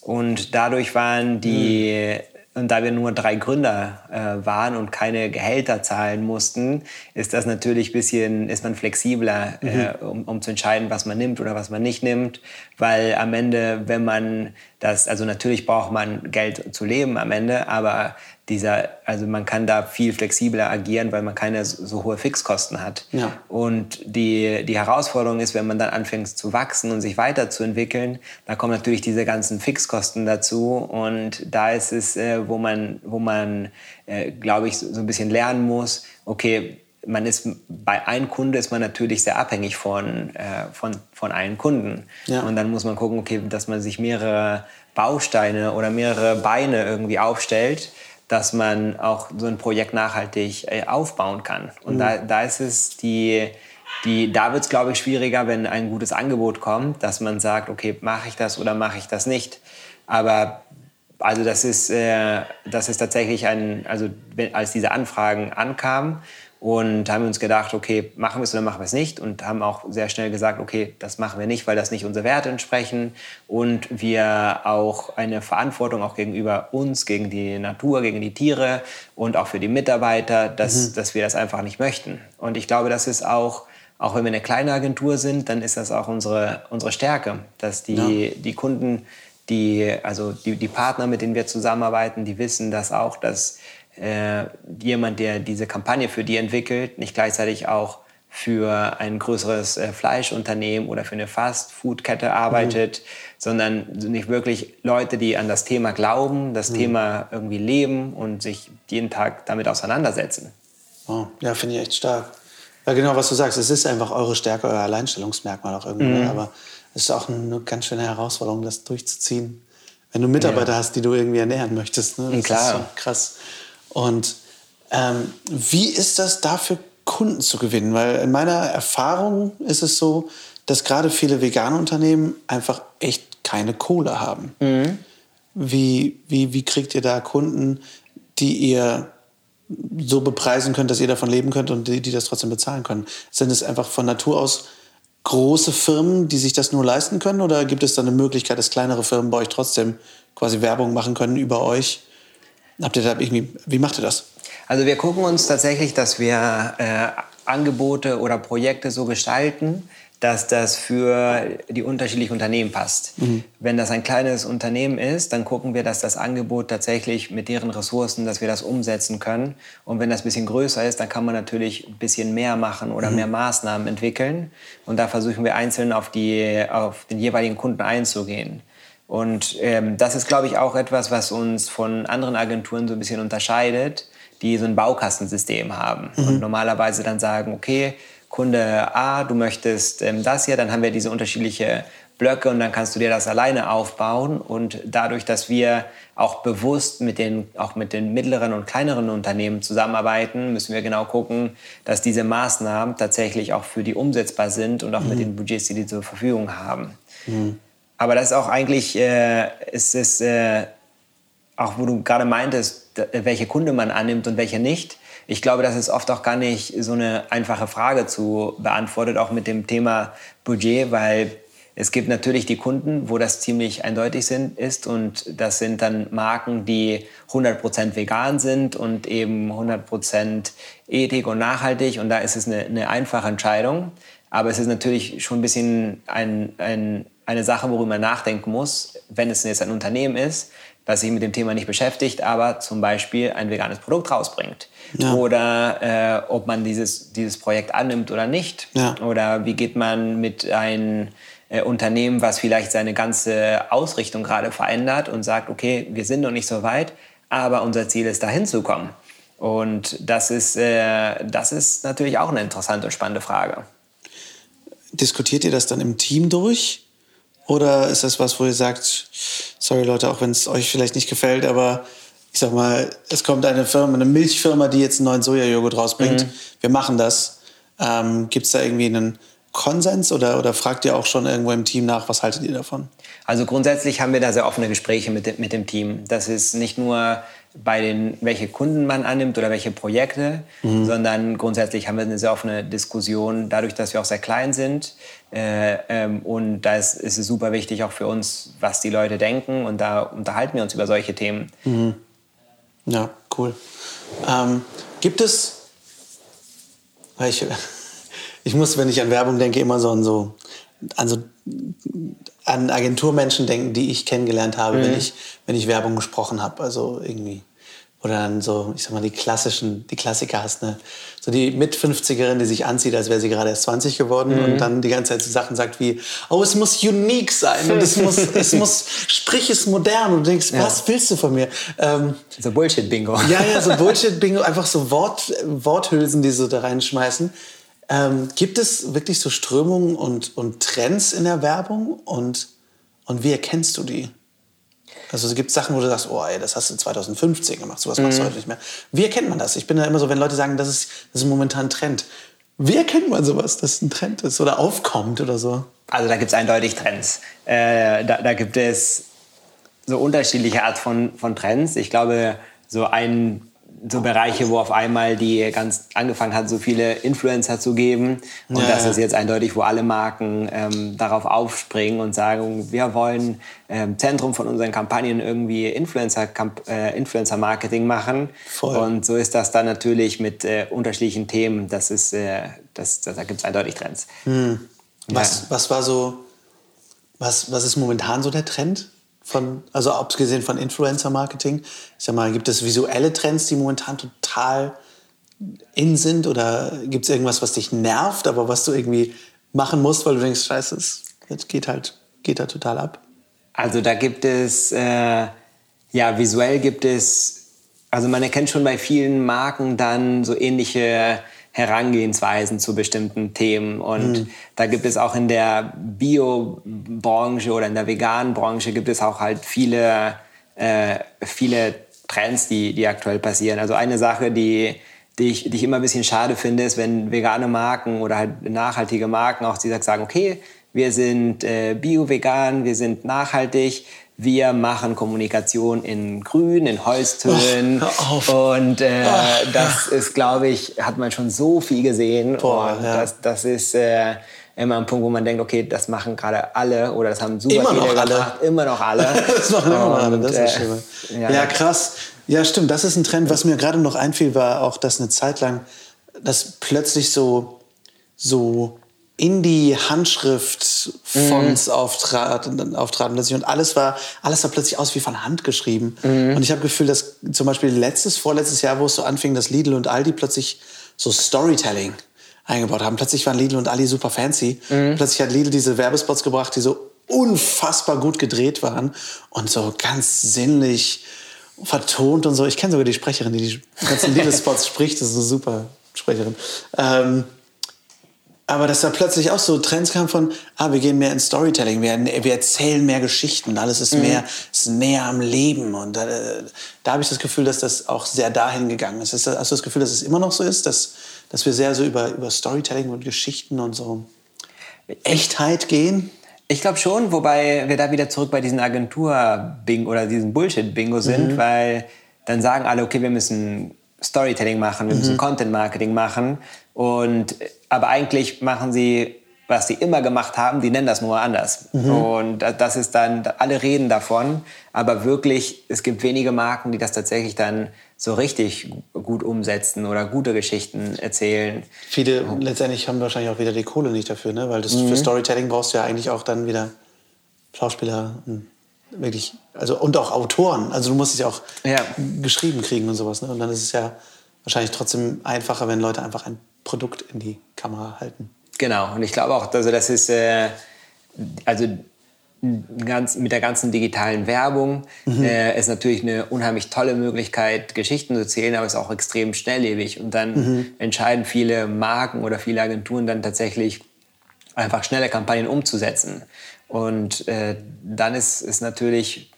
Und dadurch waren die, mhm. und da wir nur drei Gründer äh, waren und keine Gehälter zahlen mussten, ist das natürlich ein bisschen, ist man flexibler, mhm. äh, um, um zu entscheiden, was man nimmt oder was man nicht nimmt. Weil am Ende, wenn man das, also natürlich braucht man Geld zu leben am Ende, aber dieser, also man kann da viel flexibler agieren, weil man keine so, so hohe Fixkosten hat. Ja. Und die, die Herausforderung ist, wenn man dann anfängt zu wachsen und sich weiterzuentwickeln, da kommen natürlich diese ganzen Fixkosten dazu. Und da ist es, äh, wo man, wo man äh, glaube ich, so, so ein bisschen lernen muss, okay, man ist bei einem Kunde ist man natürlich sehr abhängig von, äh, von, von einem Kunden. Ja. Und dann muss man gucken, okay, dass man sich mehrere Bausteine oder mehrere Beine irgendwie aufstellt, dass man auch so ein Projekt nachhaltig äh, aufbauen kann. Und mhm. da, da ist es die, die, da wird es, glaube ich, schwieriger, wenn ein gutes Angebot kommt, dass man sagt, okay, mache ich das oder mache ich das nicht. Aber also das ist, äh, das ist tatsächlich ein, also wenn, als diese Anfragen ankamen, und haben uns gedacht, okay, machen wir es oder machen wir es nicht. Und haben auch sehr schnell gesagt, okay, das machen wir nicht, weil das nicht unsere Werte entsprechen. Und wir auch eine Verantwortung auch gegenüber uns, gegen die Natur, gegen die Tiere und auch für die Mitarbeiter, dass, mhm. dass wir das einfach nicht möchten. Und ich glaube, das ist auch, auch wenn wir eine kleine Agentur sind, dann ist das auch unsere, unsere Stärke, dass die, ja. die Kunden, die, also die, die Partner, mit denen wir zusammenarbeiten, die wissen das auch, dass äh, jemand, der diese Kampagne für die entwickelt, nicht gleichzeitig auch für ein größeres äh, Fleischunternehmen oder für eine Fast-Food-Kette arbeitet, mhm. sondern nicht wirklich Leute, die an das Thema glauben, das mhm. Thema irgendwie leben und sich jeden Tag damit auseinandersetzen. Oh, ja, finde ich echt stark. Ja, genau, was du sagst, es ist einfach eure Stärke, euer Alleinstellungsmerkmal auch irgendwie. Mhm. Aber es ist auch eine ganz schöne Herausforderung, das durchzuziehen. Wenn du Mitarbeiter ja. hast, die du irgendwie ernähren möchtest. Ne? Das Klar. ist so krass. Und ähm, wie ist das dafür, Kunden zu gewinnen? Weil in meiner Erfahrung ist es so, dass gerade viele vegane Unternehmen einfach echt keine Kohle haben. Mhm. Wie, wie, wie kriegt ihr da Kunden, die ihr so bepreisen könnt, dass ihr davon leben könnt und die, die das trotzdem bezahlen können? Sind es einfach von Natur aus große Firmen, die sich das nur leisten können? Oder gibt es da eine Möglichkeit, dass kleinere Firmen bei euch trotzdem quasi Werbung machen können über euch? Habt ihr da irgendwie, wie macht ihr das? Also wir gucken uns tatsächlich, dass wir äh, Angebote oder Projekte so gestalten, dass das für die unterschiedlichen Unternehmen passt. Mhm. Wenn das ein kleines Unternehmen ist, dann gucken wir, dass das Angebot tatsächlich mit deren Ressourcen, dass wir das umsetzen können. Und wenn das ein bisschen größer ist, dann kann man natürlich ein bisschen mehr machen oder mhm. mehr Maßnahmen entwickeln. Und da versuchen wir einzeln auf, die, auf den jeweiligen Kunden einzugehen. Und ähm, das ist, glaube ich, auch etwas, was uns von anderen Agenturen so ein bisschen unterscheidet, die so ein Baukastensystem haben mhm. und normalerweise dann sagen, okay, Kunde A, du möchtest ähm, das hier, dann haben wir diese unterschiedliche Blöcke und dann kannst du dir das alleine aufbauen. Und dadurch, dass wir auch bewusst mit den, auch mit den mittleren und kleineren Unternehmen zusammenarbeiten, müssen wir genau gucken, dass diese Maßnahmen tatsächlich auch für die umsetzbar sind und auch mhm. mit den Budgets, die die zur Verfügung haben. Mhm. Aber das ist auch eigentlich, äh, ist es, äh, auch wo du gerade meintest, welche Kunde man annimmt und welche nicht. Ich glaube, das ist oft auch gar nicht so eine einfache Frage zu beantworten, auch mit dem Thema Budget, weil es gibt natürlich die Kunden, wo das ziemlich eindeutig sind, ist und das sind dann Marken, die 100% vegan sind und eben 100% Ethik und nachhaltig und da ist es eine, eine einfache Entscheidung. Aber es ist natürlich schon ein bisschen ein, ein, eine Sache, worüber man nachdenken muss, wenn es jetzt ein Unternehmen ist, was sich mit dem Thema nicht beschäftigt, aber zum Beispiel ein veganes Produkt rausbringt. Ja. Oder äh, ob man dieses, dieses Projekt annimmt oder nicht. Ja. Oder wie geht man mit einem äh, Unternehmen, was vielleicht seine ganze Ausrichtung gerade verändert und sagt, okay, wir sind noch nicht so weit, aber unser Ziel ist, dahin zu kommen. Und das ist, äh, das ist natürlich auch eine interessante und spannende Frage. Diskutiert ihr das dann im Team durch? Oder ist das was, wo ihr sagt, sorry Leute, auch wenn es euch vielleicht nicht gefällt, aber ich sag mal, es kommt eine Firma, eine Milchfirma, die jetzt einen neuen Sojajoghurt rausbringt. Mhm. Wir machen das. Ähm, Gibt es da irgendwie einen Konsens oder, oder fragt ihr auch schon irgendwo im Team nach, was haltet ihr davon? Also grundsätzlich haben wir da sehr offene Gespräche mit, mit dem Team. Das ist nicht nur bei den, welche Kunden man annimmt oder welche Projekte, mhm. sondern grundsätzlich haben wir eine sehr offene Diskussion, dadurch, dass wir auch sehr klein sind. Äh, ähm, und da ist, ist, es super wichtig auch für uns, was die Leute denken. Und da unterhalten wir uns über solche Themen. Mhm. Ja, cool. Ähm, gibt es, ich, [laughs] ich muss, wenn ich an Werbung denke, immer so an so, an so an Agenturmenschen denken, die ich kennengelernt habe, mhm. wenn, ich, wenn ich Werbung gesprochen habe. Also irgendwie. Oder dann so, ich sag mal, die klassischen, die Klassiker hast, ne? So die Mit-50erin, die sich anzieht, als wäre sie gerade erst 20 geworden mhm. und dann die ganze Zeit so Sachen sagt wie, oh, es muss unique sein und es muss, es [laughs] muss, sprich es modern und du denkst, ja. was willst du von mir? Ähm, so Bullshit-Bingo. Ja, ja, so [laughs] Bullshit-Bingo, einfach so Wort, Worthülsen, die so da reinschmeißen. Ähm, gibt es wirklich so Strömungen und, und Trends in der Werbung und, und wie erkennst du die? Also es gibt Sachen, wo du sagst, oh ey, das hast du 2015 gemacht, sowas machst du mhm. heute nicht mehr. Wie erkennt man das? Ich bin da immer so, wenn Leute sagen, das ist, das ist momentan ein Trend. Wie erkennt man sowas, dass es ein Trend ist oder aufkommt oder so? Also da gibt es eindeutig Trends. Äh, da, da, gibt es so unterschiedliche Art von, von Trends. Ich glaube, so ein so Bereiche, wo auf einmal die ganz angefangen hat, so viele Influencer zu geben. Und ja, das ist jetzt eindeutig, wo alle Marken ähm, darauf aufspringen und sagen, wir wollen ähm, Zentrum von unseren Kampagnen irgendwie Influencer, äh, Influencer Marketing machen. Voll. Und so ist das dann natürlich mit äh, unterschiedlichen Themen. Das ist, äh, das, das, da gibt es eindeutig Trends. Hm. Was, ja. was war so, was, was ist momentan so der Trend? Von, also abgesehen von Influencer-Marketing? Ich sag mal, gibt es visuelle Trends, die momentan total in sind? Oder gibt es irgendwas, was dich nervt, aber was du irgendwie machen musst, weil du denkst, scheiße, es geht halt, geht da total ab? Also da gibt es, äh, ja, visuell gibt es, also man erkennt schon bei vielen Marken dann so ähnliche Herangehensweisen zu bestimmten Themen. Und mhm. da gibt es auch in der Bio-Branche oder in der veganen Branche gibt es auch halt viele, äh, viele Trends, die, die aktuell passieren. Also eine Sache, die, die, ich, die ich immer ein bisschen schade finde, ist, wenn vegane Marken oder halt nachhaltige Marken auch die sagen, okay, wir sind äh, bio-vegan, wir sind nachhaltig, wir machen Kommunikation in Grün, in Holztönen. Oh, und äh, oh, das ja. ist, glaube ich, hat man schon so viel gesehen. Boah, und ja. das, das ist äh, immer ein Punkt, wo man denkt, okay, das machen gerade alle oder das haben super immer viele noch alle. Gemacht, immer noch alle. [laughs] das machen immer noch alle, das ist äh. Ja, ja, krass. Ja, stimmt, das ist ein Trend. Was mir gerade noch einfiel, war auch, dass eine Zeit lang, dass plötzlich so, so in die Handschrift Fonts mhm. auftraten, auftraten plötzlich und alles war alles sah plötzlich aus wie von Hand geschrieben mhm. und ich habe Gefühl, dass zum Beispiel letztes vorletztes Jahr, wo es so anfing, dass Lidl und Aldi plötzlich so Storytelling eingebaut haben. Plötzlich waren Lidl und Aldi super fancy. Mhm. Plötzlich hat Lidl diese Werbespots gebracht, die so unfassbar gut gedreht waren und so ganz sinnlich vertont und so. Ich kenne sogar die Sprecherin, die die ganzen [laughs] Lidl-Spots spricht. Das ist eine super Sprecherin. Ähm, aber dass da plötzlich auch so Trends kamen von, ah, wir gehen mehr in Storytelling, wir, wir erzählen mehr Geschichten, alles ist, mhm. mehr, ist näher am Leben. Und da, da habe ich das Gefühl, dass das auch sehr dahin gegangen ist. Hast du das Gefühl, dass es immer noch so ist, dass, dass wir sehr so über, über Storytelling und Geschichten und so Echtheit gehen? Ich glaube schon, wobei wir da wieder zurück bei diesen Agentur-Bing oder diesen Bullshit-Bingo sind, mhm. weil dann sagen alle, okay, wir müssen Storytelling machen, wir mhm. müssen Content-Marketing machen. Und, aber eigentlich machen sie, was sie immer gemacht haben, die nennen das nur anders. Mhm. Und das ist dann, alle reden davon, aber wirklich, es gibt wenige Marken, die das tatsächlich dann so richtig gut umsetzen oder gute Geschichten erzählen. Viele letztendlich haben wahrscheinlich auch wieder die Kohle nicht dafür, ne? weil das, mhm. für Storytelling brauchst du ja eigentlich auch dann wieder Schauspieler, hm, wirklich, also und auch Autoren. Also du musst es ja auch ja. geschrieben kriegen und sowas. Ne? Und dann ist es ja wahrscheinlich trotzdem einfacher, wenn Leute einfach ein Produkt in die Kamera halten. Genau, und ich glaube auch, also das ist, äh, also ganz, mit der ganzen digitalen Werbung mhm. äh, ist natürlich eine unheimlich tolle Möglichkeit, Geschichten zu erzählen, aber es ist auch extrem schnelllebig. Und dann mhm. entscheiden viele Marken oder viele Agenturen dann tatsächlich einfach schnelle Kampagnen umzusetzen. Und äh, dann ist es natürlich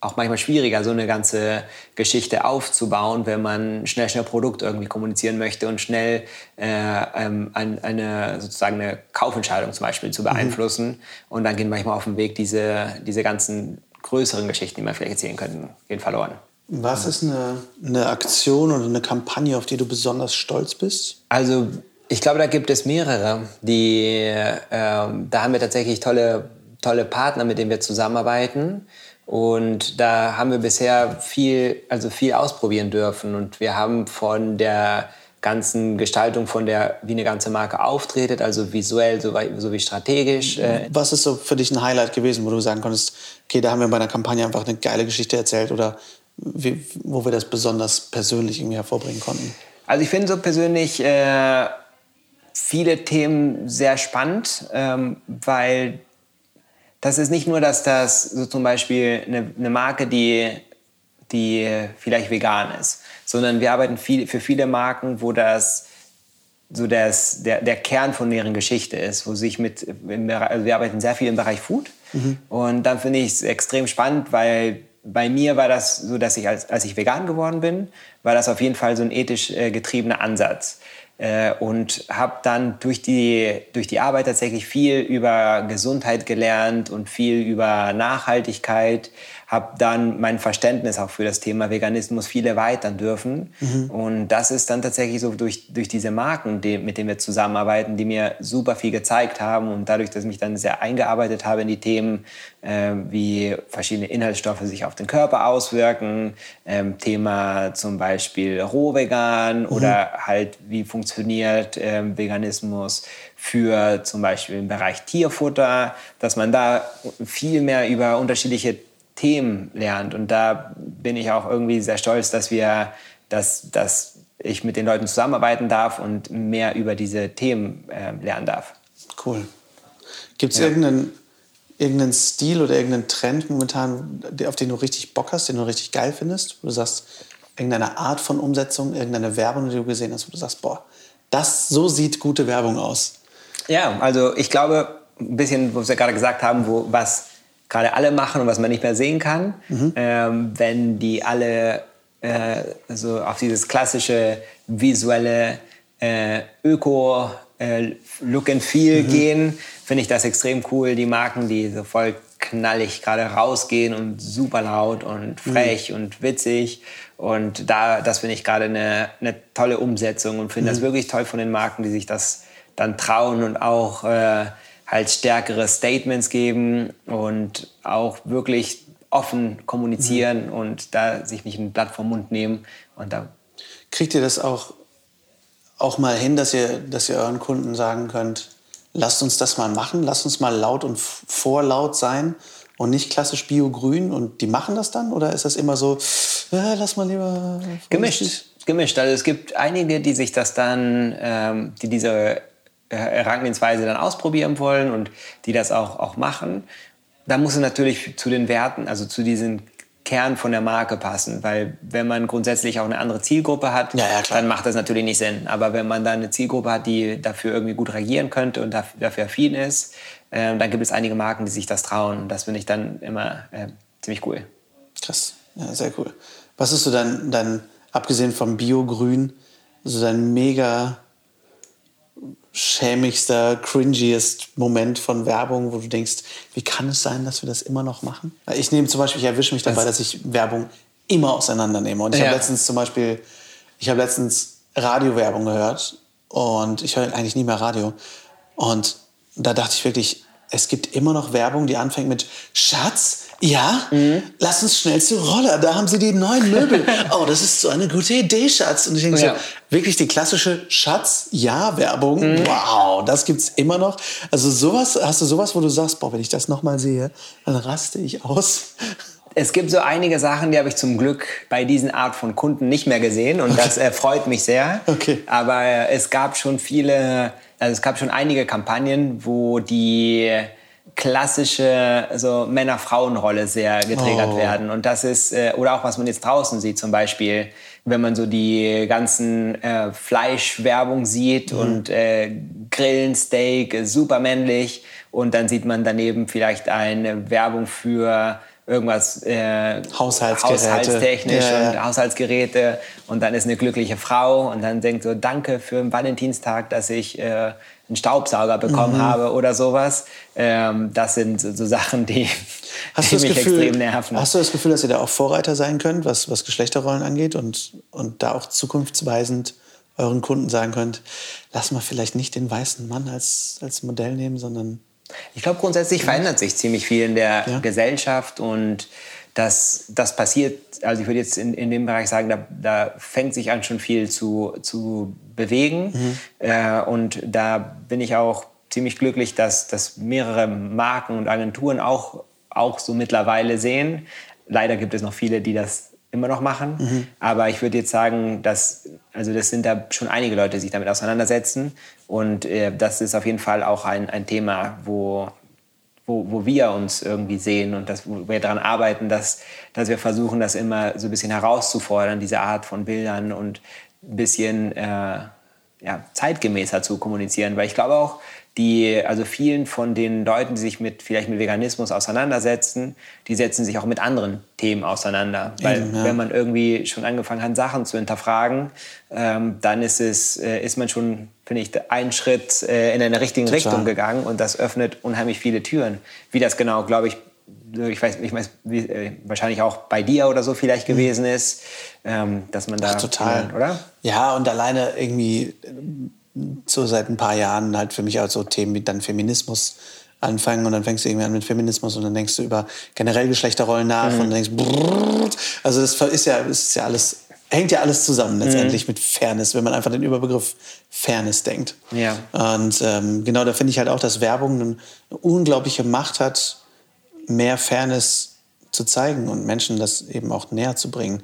auch manchmal schwieriger, so eine ganze Geschichte aufzubauen, wenn man schnell, schnell Produkt irgendwie kommunizieren möchte und schnell äh, ähm, eine, sozusagen eine Kaufentscheidung zum Beispiel zu beeinflussen. Mhm. Und dann gehen manchmal auf dem Weg diese, diese ganzen größeren Geschichten, die man vielleicht erzählen könnte, gehen verloren. Was ist eine, eine Aktion oder eine Kampagne, auf die du besonders stolz bist? Also ich glaube, da gibt es mehrere. Die, äh, da haben wir tatsächlich tolle, tolle Partner, mit denen wir zusammenarbeiten. Und da haben wir bisher viel, also viel ausprobieren dürfen. Und wir haben von der ganzen Gestaltung, von der, wie eine ganze Marke auftretet, also visuell sowie strategisch. Äh Was ist so für dich ein Highlight gewesen, wo du sagen konntest, okay, da haben wir bei einer Kampagne einfach eine geile Geschichte erzählt oder wie, wo wir das besonders persönlich irgendwie hervorbringen konnten? Also ich finde so persönlich äh, viele Themen sehr spannend, ähm, weil das ist nicht nur, dass das so zum Beispiel eine, eine Marke, die, die vielleicht vegan ist, sondern wir arbeiten viel, für viele Marken, wo das so das, der, der Kern von deren Geschichte ist, wo sich mit, also wir arbeiten sehr viel im Bereich Food mhm. und dann finde ich es extrem spannend, weil bei mir war das so, dass ich als, als ich vegan geworden bin, war das auf jeden Fall so ein ethisch äh, getriebener Ansatz. Äh, und habe dann durch die, durch die Arbeit tatsächlich viel über Gesundheit gelernt und viel über Nachhaltigkeit habe dann mein Verständnis auch für das Thema Veganismus viel erweitern dürfen. Mhm. Und das ist dann tatsächlich so durch, durch diese Marken, die, mit denen wir zusammenarbeiten, die mir super viel gezeigt haben. Und dadurch, dass ich mich dann sehr eingearbeitet habe in die Themen, äh, wie verschiedene Inhaltsstoffe sich auf den Körper auswirken, ähm, Thema zum Beispiel Rohvegan mhm. oder halt wie funktioniert äh, Veganismus für zum Beispiel im Bereich Tierfutter, dass man da viel mehr über unterschiedliche Themen lernt. Und da bin ich auch irgendwie sehr stolz, dass wir, dass, dass ich mit den Leuten zusammenarbeiten darf und mehr über diese Themen äh, lernen darf. Cool. Gibt es ja. irgendeinen, irgendeinen Stil oder irgendeinen Trend momentan, auf den du richtig Bock hast, den du richtig geil findest? Wo du sagst, irgendeine Art von Umsetzung, irgendeine Werbung, die du gesehen hast, wo du sagst, boah, das, so sieht gute Werbung aus. Ja, also ich glaube, ein bisschen, wo wir gerade gesagt haben, wo, was gerade alle machen und was man nicht mehr sehen kann, mhm. ähm, wenn die alle äh, so auf dieses klassische visuelle äh, Öko äh, Look and Feel mhm. gehen, finde ich das extrem cool. Die Marken, die so voll knallig gerade rausgehen und super laut und mhm. frech mhm. und witzig. Und da, das finde ich gerade eine, eine tolle Umsetzung und finde mhm. das wirklich toll von den Marken, die sich das dann trauen und auch äh, halt stärkere Statements geben und auch wirklich offen kommunizieren mhm. und da sich nicht ein Blatt vom Mund nehmen. Und da Kriegt ihr das auch, auch mal hin, dass ihr, dass ihr euren Kunden sagen könnt, lasst uns das mal machen, lasst uns mal laut und vorlaut sein und nicht klassisch bio-grün und die machen das dann? Oder ist das immer so, äh, lass mal lieber... Gemischt, gemischt. Also es gibt einige, die sich das dann, ähm, die diese Herangehensweise dann ausprobieren wollen und die das auch, auch machen. Da muss es natürlich zu den Werten, also zu diesen Kern von der Marke passen, weil wenn man grundsätzlich auch eine andere Zielgruppe hat, ja, ja, dann macht das natürlich nicht Sinn. Aber wenn man dann eine Zielgruppe hat, die dafür irgendwie gut reagieren könnte und dafür affin ist, äh, dann gibt es einige Marken, die sich das trauen. Und das finde ich dann immer äh, ziemlich cool. Krass, ja, sehr cool. Was ist so dann, dann abgesehen vom Bio-Grün, so dein mega schämigster, cringiest Moment von Werbung, wo du denkst, wie kann es sein, dass wir das immer noch machen? Ich nehme zum Beispiel, ich erwische mich dabei, das dass ich Werbung immer auseinandernehme. Und ich ja. habe letztens zum Beispiel, ich habe letztens Radiowerbung gehört und ich höre eigentlich nie mehr Radio. Und da dachte ich wirklich, es gibt immer noch Werbung, die anfängt mit Schatz, ja, mhm. lass uns schnell zu Roller, da haben sie die neuen Möbel. [laughs] oh, das ist so eine gute Idee, Schatz. Und ich denke ja. so, wirklich die klassische Schatz-Ja-Werbung. Mhm. Wow, das gibt's immer noch. Also sowas, hast du sowas, wo du sagst, boah, wenn ich das nochmal sehe, dann raste ich aus. Es gibt so einige Sachen, die habe ich zum Glück bei diesen Art von Kunden nicht mehr gesehen und okay. das äh, freut mich sehr. Okay. Aber es gab schon viele, also es gab schon einige Kampagnen, wo die klassische so Männer-Frauen-Rolle sehr getriggert oh. werden. Und das ist, äh, oder auch was man jetzt draußen sieht, zum Beispiel, wenn man so die ganzen äh, Fleischwerbung sieht mhm. und äh, Grillen, Steak, super männlich. Und dann sieht man daneben vielleicht eine Werbung für irgendwas äh, haushaltstechnisch ja, und Haushaltsgeräte und dann ist eine glückliche Frau und dann denkt so danke für den Valentinstag, dass ich äh, einen Staubsauger bekommen mhm. habe oder sowas. Ähm, das sind so, so Sachen, die, die mich Gefühl, extrem nerven. Hast du das Gefühl, dass ihr da auch Vorreiter sein könnt, was, was Geschlechterrollen angeht und, und da auch zukunftsweisend euren Kunden sagen könnt, lass mal vielleicht nicht den weißen Mann als, als Modell nehmen, sondern ich glaube, grundsätzlich verändert sich ziemlich viel in der ja. Gesellschaft und das, das passiert, also ich würde jetzt in, in dem Bereich sagen, da, da fängt sich an schon viel zu, zu bewegen. Mhm. Äh, und da bin ich auch ziemlich glücklich, dass, dass mehrere Marken und Agenturen auch, auch so mittlerweile sehen. Leider gibt es noch viele, die das immer noch machen. Mhm. Aber ich würde jetzt sagen, dass, also das sind da schon einige Leute, die sich damit auseinandersetzen. Und äh, das ist auf jeden Fall auch ein, ein Thema, wo, wo, wo wir uns irgendwie sehen und das, wo wir daran arbeiten, dass, dass wir versuchen, das immer so ein bisschen herauszufordern, diese Art von Bildern und ein bisschen äh, ja, zeitgemäßer zu kommunizieren. Weil ich glaube auch, die, also vielen von den Leuten, die sich mit, vielleicht mit Veganismus auseinandersetzen, die setzen sich auch mit anderen Themen auseinander. Weil Eben, ja. wenn man irgendwie schon angefangen hat, Sachen zu hinterfragen, ähm, dann ist, es, äh, ist man schon, finde ich, einen Schritt äh, in eine richtige. Richtung gegangen und das öffnet unheimlich viele Türen. Wie das genau, glaube ich, ich weiß, ich weiß wie, äh, wahrscheinlich auch bei dir oder so vielleicht mhm. gewesen ist, ähm, dass man da... Ach, total. Oder? Ja, und alleine irgendwie so seit ein paar Jahren halt für mich auch so Themen wie dann Feminismus anfangen und dann fängst du irgendwie an mit Feminismus und dann denkst du über generell Geschlechterrollen nach mhm. und denkst, brrr, also das ist ja, ist ja alles, hängt ja alles zusammen letztendlich mhm. mit Fairness, wenn man einfach den Überbegriff Fairness denkt. Ja. Und ähm, genau da finde ich halt auch, dass Werbung eine unglaubliche Macht hat, mehr Fairness zu zeigen und Menschen das eben auch näher zu bringen.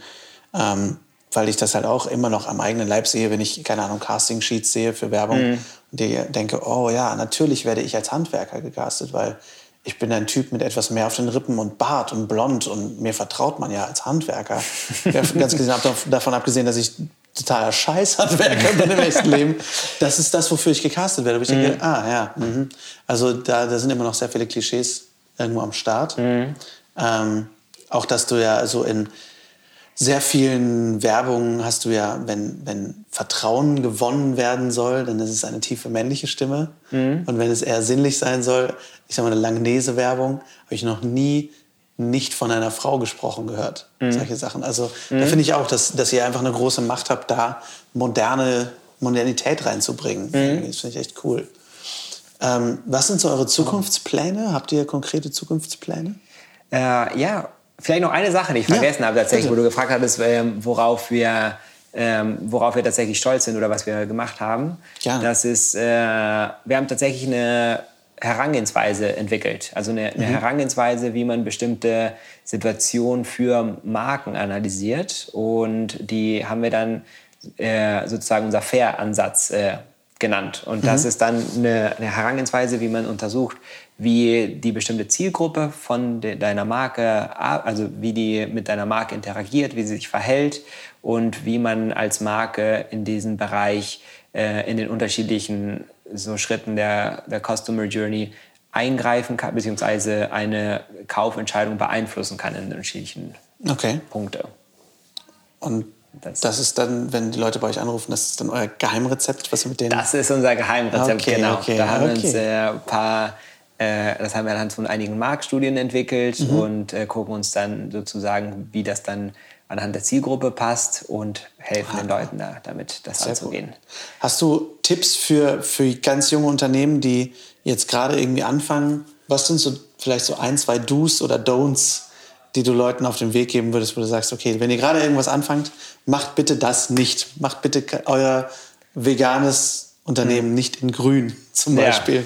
Ähm, weil ich das halt auch immer noch am eigenen Leib sehe, wenn ich, keine Ahnung, Casting-Sheets sehe für Werbung mhm. und denke, oh ja, natürlich werde ich als Handwerker gecastet, weil ich bin ein Typ mit etwas mehr auf den Rippen und Bart und blond und mir vertraut man ja als Handwerker. [laughs] ganz gesehen, davon abgesehen, dass ich totaler Scheißhandwerker bin im echten Leben. Das ist das, wofür ich gecastet werde. Aber ich denke, mhm. ah ja, mh. also da, da sind immer noch sehr viele Klischees irgendwo am Start. Mhm. Ähm, auch, dass du ja so in sehr vielen Werbungen hast du ja, wenn, wenn Vertrauen gewonnen werden soll, dann ist es eine tiefe männliche Stimme. Mhm. Und wenn es eher sinnlich sein soll, ich sage mal eine Langnese-Werbung, habe ich noch nie nicht von einer Frau gesprochen gehört. Mhm. Solche Sachen. Also mhm. da finde ich auch, dass, dass ihr einfach eine große Macht habt, da moderne Modernität reinzubringen. Mhm. Das finde ich echt cool. Ähm, was sind so eure Zukunftspläne? Habt ihr konkrete Zukunftspläne? Äh, ja, Vielleicht noch eine Sache, die ich vergessen ja, habe tatsächlich, bitte. wo du gefragt hattest, ähm, worauf wir ähm, worauf wir tatsächlich stolz sind oder was wir gemacht haben. Ja. Das ist, äh, wir haben tatsächlich eine Herangehensweise entwickelt. Also eine, eine mhm. Herangehensweise, wie man bestimmte Situationen für Marken analysiert. Und die haben wir dann äh, sozusagen unser Fair-Ansatz äh, genannt. Und das mhm. ist dann eine, eine, Herangehensweise, wie man untersucht, wie die bestimmte Zielgruppe von de, deiner Marke, also wie die mit deiner Marke interagiert, wie sie sich verhält und wie man als Marke in diesem Bereich äh, in den unterschiedlichen so Schritten der, der Customer Journey eingreifen kann, beziehungsweise eine Kaufentscheidung beeinflussen kann in unterschiedlichen okay. Punkten. Und Das, das, ist dann, wenn die Leute bei euch anrufen, das ist dann euer Geheimrezept, was ihr mit denen. Das ist unser Geheimrezept, okay, genau. Okay, da haben okay. wir uns äh, ein paar, äh, das haben wir anhand von einigen Marktstudien entwickelt mhm. und äh, gucken uns dann sozusagen, wie das dann anhand der Zielgruppe passt und helfen ah, den Leuten da, damit das Sehr anzugehen. Gut. Hast du Tipps für, für ganz junge Unternehmen, die jetzt gerade irgendwie anfangen? Was sind so vielleicht so ein, zwei Do's oder Don'ts, die du Leuten auf den Weg geben würdest, wo du sagst, okay, wenn ihr gerade irgendwas anfangt, macht bitte das nicht. Macht bitte euer veganes Unternehmen hm. nicht in grün zum Beispiel.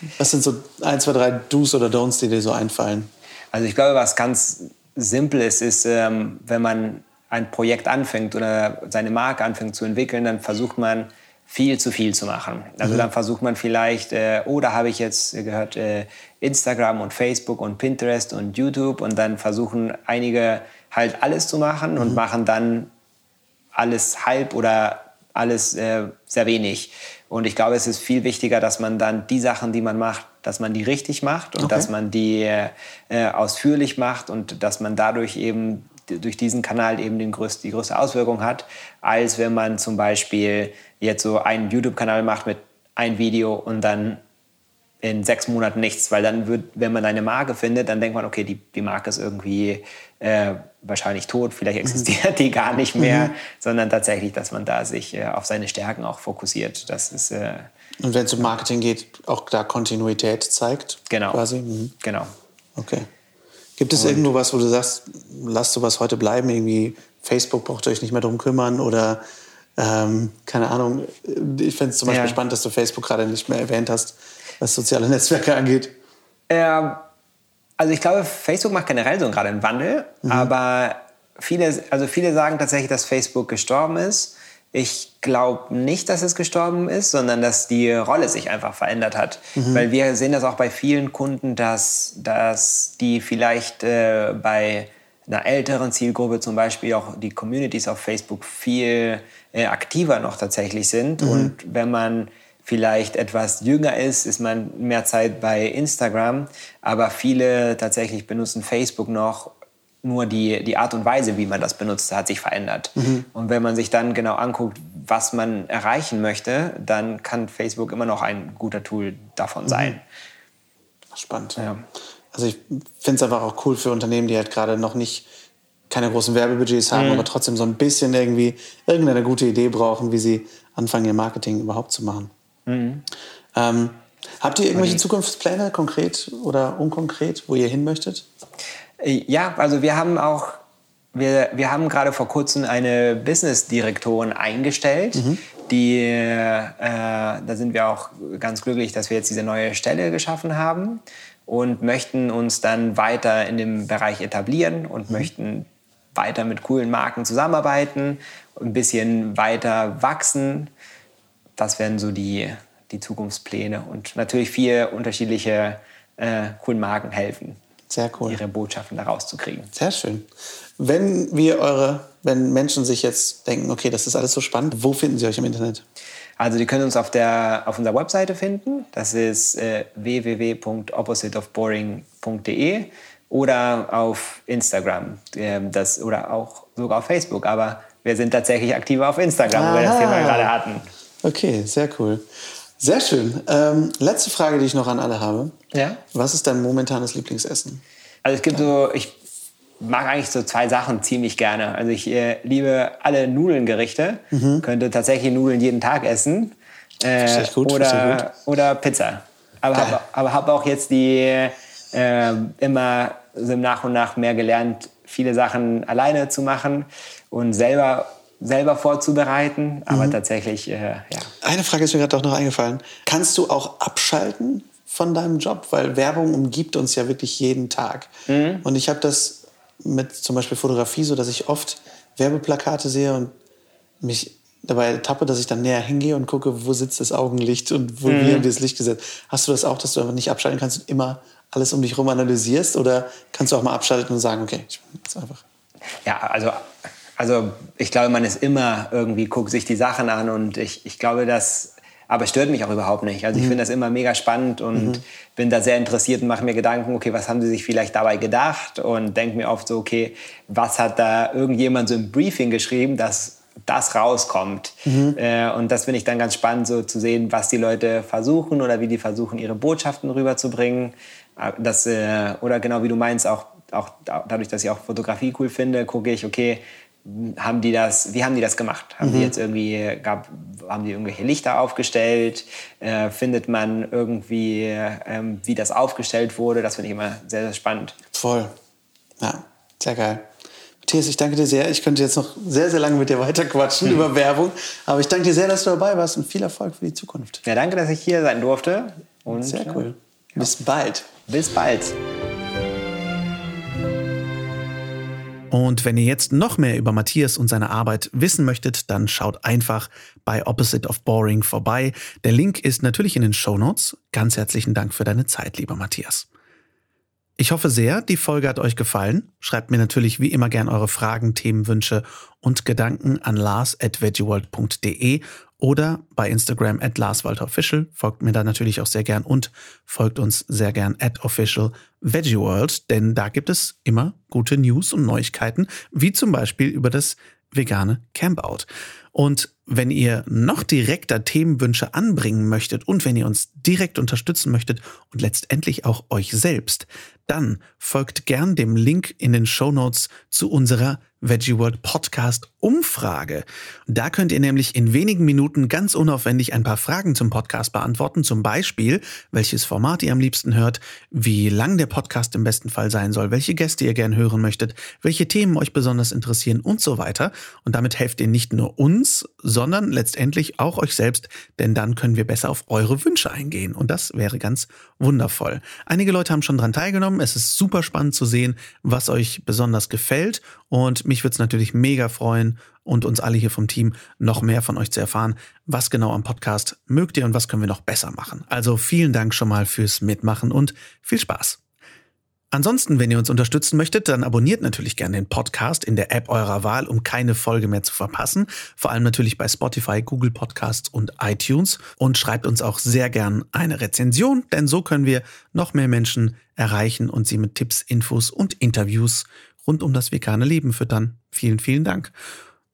Ja. Was sind so ein, zwei, drei Do's oder Don'ts, die dir so einfallen? Also ich glaube, was ganz simpel ist, ist, ähm, wenn man ein Projekt anfängt oder seine Marke anfängt zu entwickeln, dann versucht man viel zu viel zu machen. Also mhm. dann versucht man vielleicht, äh, oh, da habe ich jetzt gehört, äh, Instagram und Facebook und Pinterest und YouTube und dann versuchen einige halt alles zu machen mhm. und machen dann alles halb oder alles äh, sehr wenig. Und ich glaube, es ist viel wichtiger, dass man dann die Sachen, die man macht, dass man die richtig macht und okay. dass man die äh, ausführlich macht und dass man dadurch eben durch diesen Kanal eben den größten, die größte Auswirkung hat, als wenn man zum Beispiel jetzt so einen YouTube-Kanal macht mit ein Video und dann in sechs Monaten nichts, weil dann wird, wenn man eine Marke findet, dann denkt man, okay, die, die Marke ist irgendwie äh, wahrscheinlich tot, vielleicht existiert mhm. die gar nicht mehr, mhm. sondern tatsächlich, dass man da sich äh, auf seine Stärken auch fokussiert. Das ist äh, und wenn es um Marketing geht, auch da Kontinuität zeigt. Genau. Quasi. Mhm. Genau. Okay. Gibt es irgendwo was, wo du sagst, lasst sowas heute bleiben? Irgendwie Facebook braucht euch nicht mehr drum kümmern oder ähm, keine Ahnung. Ich fände es zum Beispiel ja. spannend, dass du Facebook gerade nicht mehr erwähnt hast, was soziale Netzwerke angeht. Ähm, also ich glaube, Facebook macht generell so gerade einen Wandel, mhm. aber viele, also viele sagen tatsächlich, dass Facebook gestorben ist. Ich glaube nicht, dass es gestorben ist, sondern dass die Rolle sich einfach verändert hat. Mhm. Weil wir sehen das auch bei vielen Kunden, dass, dass die vielleicht äh, bei einer älteren Zielgruppe zum Beispiel auch die Communities auf Facebook viel äh, aktiver noch tatsächlich sind. Mhm. Und wenn man vielleicht etwas jünger ist, ist man mehr Zeit bei Instagram. Aber viele tatsächlich benutzen Facebook noch. Nur die, die Art und Weise, wie man das benutzt, hat sich verändert. Mhm. Und wenn man sich dann genau anguckt, was man erreichen möchte, dann kann Facebook immer noch ein guter Tool davon mhm. sein. Spannend. Ja. Also ich finde es einfach auch cool für Unternehmen, die halt gerade noch nicht keine großen Werbebudgets haben, mhm. aber trotzdem so ein bisschen irgendwie irgendeine gute Idee brauchen, wie sie anfangen, ihr Marketing überhaupt zu machen. Mhm. Ähm, habt ihr irgendwelche Zukunftspläne, konkret oder unkonkret, wo ihr hin möchtet? Ja, also wir haben auch wir, wir haben gerade vor kurzem eine Business-Direktorin eingestellt, mhm. die, äh, da sind wir auch ganz glücklich, dass wir jetzt diese neue Stelle geschaffen haben und möchten uns dann weiter in dem Bereich etablieren und mhm. möchten weiter mit coolen Marken zusammenarbeiten, ein bisschen weiter wachsen. Das wären so die, die Zukunftspläne und natürlich vier unterschiedliche äh, coolen Marken helfen. Sehr cool. Ihre Botschaften da rauszukriegen. Sehr schön. Wenn wir eure, wenn Menschen sich jetzt denken, okay, das ist alles so spannend, wo finden sie euch im Internet? Also die können uns auf, der, auf unserer Webseite finden. Das ist äh, www.oppositeofboring.de oder auf Instagram äh, das, oder auch sogar auf Facebook. Aber wir sind tatsächlich aktiver auf Instagram, Aha. wo wir das Thema gerade hatten. Okay, sehr cool. Sehr schön. Ähm, letzte Frage, die ich noch an alle habe. Ja? Was ist dein momentanes Lieblingsessen? Also es gibt so, ich mag eigentlich so zwei Sachen ziemlich gerne. Also ich äh, liebe alle Nudelngerichte, mhm. könnte tatsächlich Nudeln jeden Tag essen. Äh, gut, oder, oder Pizza. Aber habe aber hab auch jetzt die äh, immer so nach und nach mehr gelernt, viele Sachen alleine zu machen und selber selber vorzubereiten, aber mhm. tatsächlich, äh, ja. Eine Frage ist mir gerade auch noch eingefallen. Kannst du auch abschalten von deinem Job? Weil Werbung umgibt uns ja wirklich jeden Tag. Mhm. Und ich habe das mit zum Beispiel Fotografie so, dass ich oft Werbeplakate sehe und mich dabei tappe, dass ich dann näher hingehe und gucke, wo sitzt das Augenlicht und wo, mhm. haben das Licht gesetzt. Hast du das auch, dass du einfach nicht abschalten kannst und immer alles um dich herum analysierst? Oder kannst du auch mal abschalten und sagen, okay, ich jetzt einfach. Ja, also, also ich glaube, man ist immer irgendwie, guckt sich die Sachen an und ich, ich glaube, dass Aber es stört mich auch überhaupt nicht. Also ich mhm. finde das immer mega spannend und mhm. bin da sehr interessiert und mache mir Gedanken, okay, was haben sie sich vielleicht dabei gedacht? Und denke mir oft so, okay, was hat da irgendjemand so im Briefing geschrieben, dass das rauskommt. Mhm. Äh, und das finde ich dann ganz spannend, so zu sehen, was die Leute versuchen oder wie die versuchen, ihre Botschaften rüberzubringen. Äh, das, äh, oder genau wie du meinst, auch, auch dadurch, dass ich auch Fotografie cool finde, gucke ich, okay, haben die das, wie haben die das gemacht? Haben mhm. die jetzt irgendwie, gab, haben die irgendwelche Lichter aufgestellt? Äh, findet man irgendwie, ähm, wie das aufgestellt wurde? Das finde ich immer sehr, sehr spannend. Voll. Ja, sehr geil. Matthias, ich danke dir sehr. Ich könnte jetzt noch sehr, sehr lange mit dir weiterquatschen mhm. [laughs] über Werbung. Aber ich danke dir sehr, dass du dabei warst und viel Erfolg für die Zukunft. Ja, danke, dass ich hier sein durfte. Und, sehr cool. Ja. Bis bald. Bis bald. Und wenn ihr jetzt noch mehr über Matthias und seine Arbeit wissen möchtet, dann schaut einfach bei Opposite of Boring vorbei. Der Link ist natürlich in den Show Notes. Ganz herzlichen Dank für deine Zeit, lieber Matthias. Ich hoffe sehr, die Folge hat euch gefallen. Schreibt mir natürlich wie immer gern eure Fragen, Themenwünsche und Gedanken an lars.veggieworld.de oder bei Instagram at larswalterofficial. Folgt mir da natürlich auch sehr gern und folgt uns sehr gern at official veggieworld, denn da gibt es immer gute News und Neuigkeiten, wie zum Beispiel über das vegane Campout. Und wenn ihr noch direkter Themenwünsche anbringen möchtet und wenn ihr uns direkt unterstützen möchtet und letztendlich auch euch selbst, dann folgt gern dem Link in den Show Notes zu unserer Veggie World Podcast Umfrage. Da könnt ihr nämlich in wenigen Minuten ganz unaufwendig ein paar Fragen zum Podcast beantworten. Zum Beispiel, welches Format ihr am liebsten hört, wie lang der Podcast im besten Fall sein soll, welche Gäste ihr gern hören möchtet, welche Themen euch besonders interessieren und so weiter. Und damit helft ihr nicht nur uns, sondern letztendlich auch euch selbst, denn dann können wir besser auf eure Wünsche eingehen. Und das wäre ganz wundervoll. Einige Leute haben schon dran teilgenommen. Es ist super spannend zu sehen, was euch besonders gefällt. Und mich würde es natürlich mega freuen und uns alle hier vom Team noch mehr von euch zu erfahren, was genau am Podcast mögt ihr und was können wir noch besser machen. Also vielen Dank schon mal fürs Mitmachen und viel Spaß. Ansonsten, wenn ihr uns unterstützen möchtet, dann abonniert natürlich gerne den Podcast in der App eurer Wahl, um keine Folge mehr zu verpassen. Vor allem natürlich bei Spotify, Google Podcasts und iTunes. Und schreibt uns auch sehr gern eine Rezension, denn so können wir noch mehr Menschen erreichen und sie mit Tipps, Infos und Interviews rund um das vegane Leben füttern. Vielen, vielen Dank.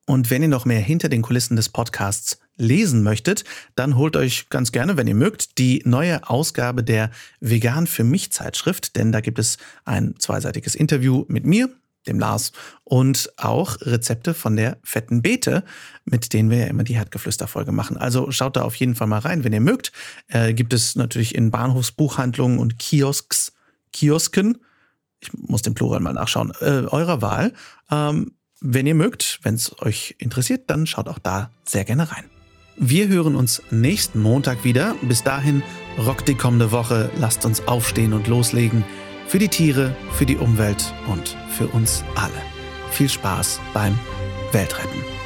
Und wenn ihr noch mehr hinter den Kulissen des Podcasts lesen möchtet, dann holt euch ganz gerne, wenn ihr mögt, die neue Ausgabe der Vegan für mich Zeitschrift, denn da gibt es ein zweiseitiges Interview mit mir, dem Lars, und auch Rezepte von der fetten Beete, mit denen wir ja immer die Herdgeflüster-Folge machen. Also schaut da auf jeden Fall mal rein, wenn ihr mögt. Äh, gibt es natürlich in Bahnhofsbuchhandlungen und Kiosks, Kiosken, ich muss den Plural mal nachschauen, äh, eurer Wahl. Ähm, wenn ihr mögt, wenn es euch interessiert, dann schaut auch da sehr gerne rein. Wir hören uns nächsten Montag wieder. Bis dahin rockt die kommende Woche. Lasst uns aufstehen und loslegen. Für die Tiere, für die Umwelt und für uns alle. Viel Spaß beim Weltretten.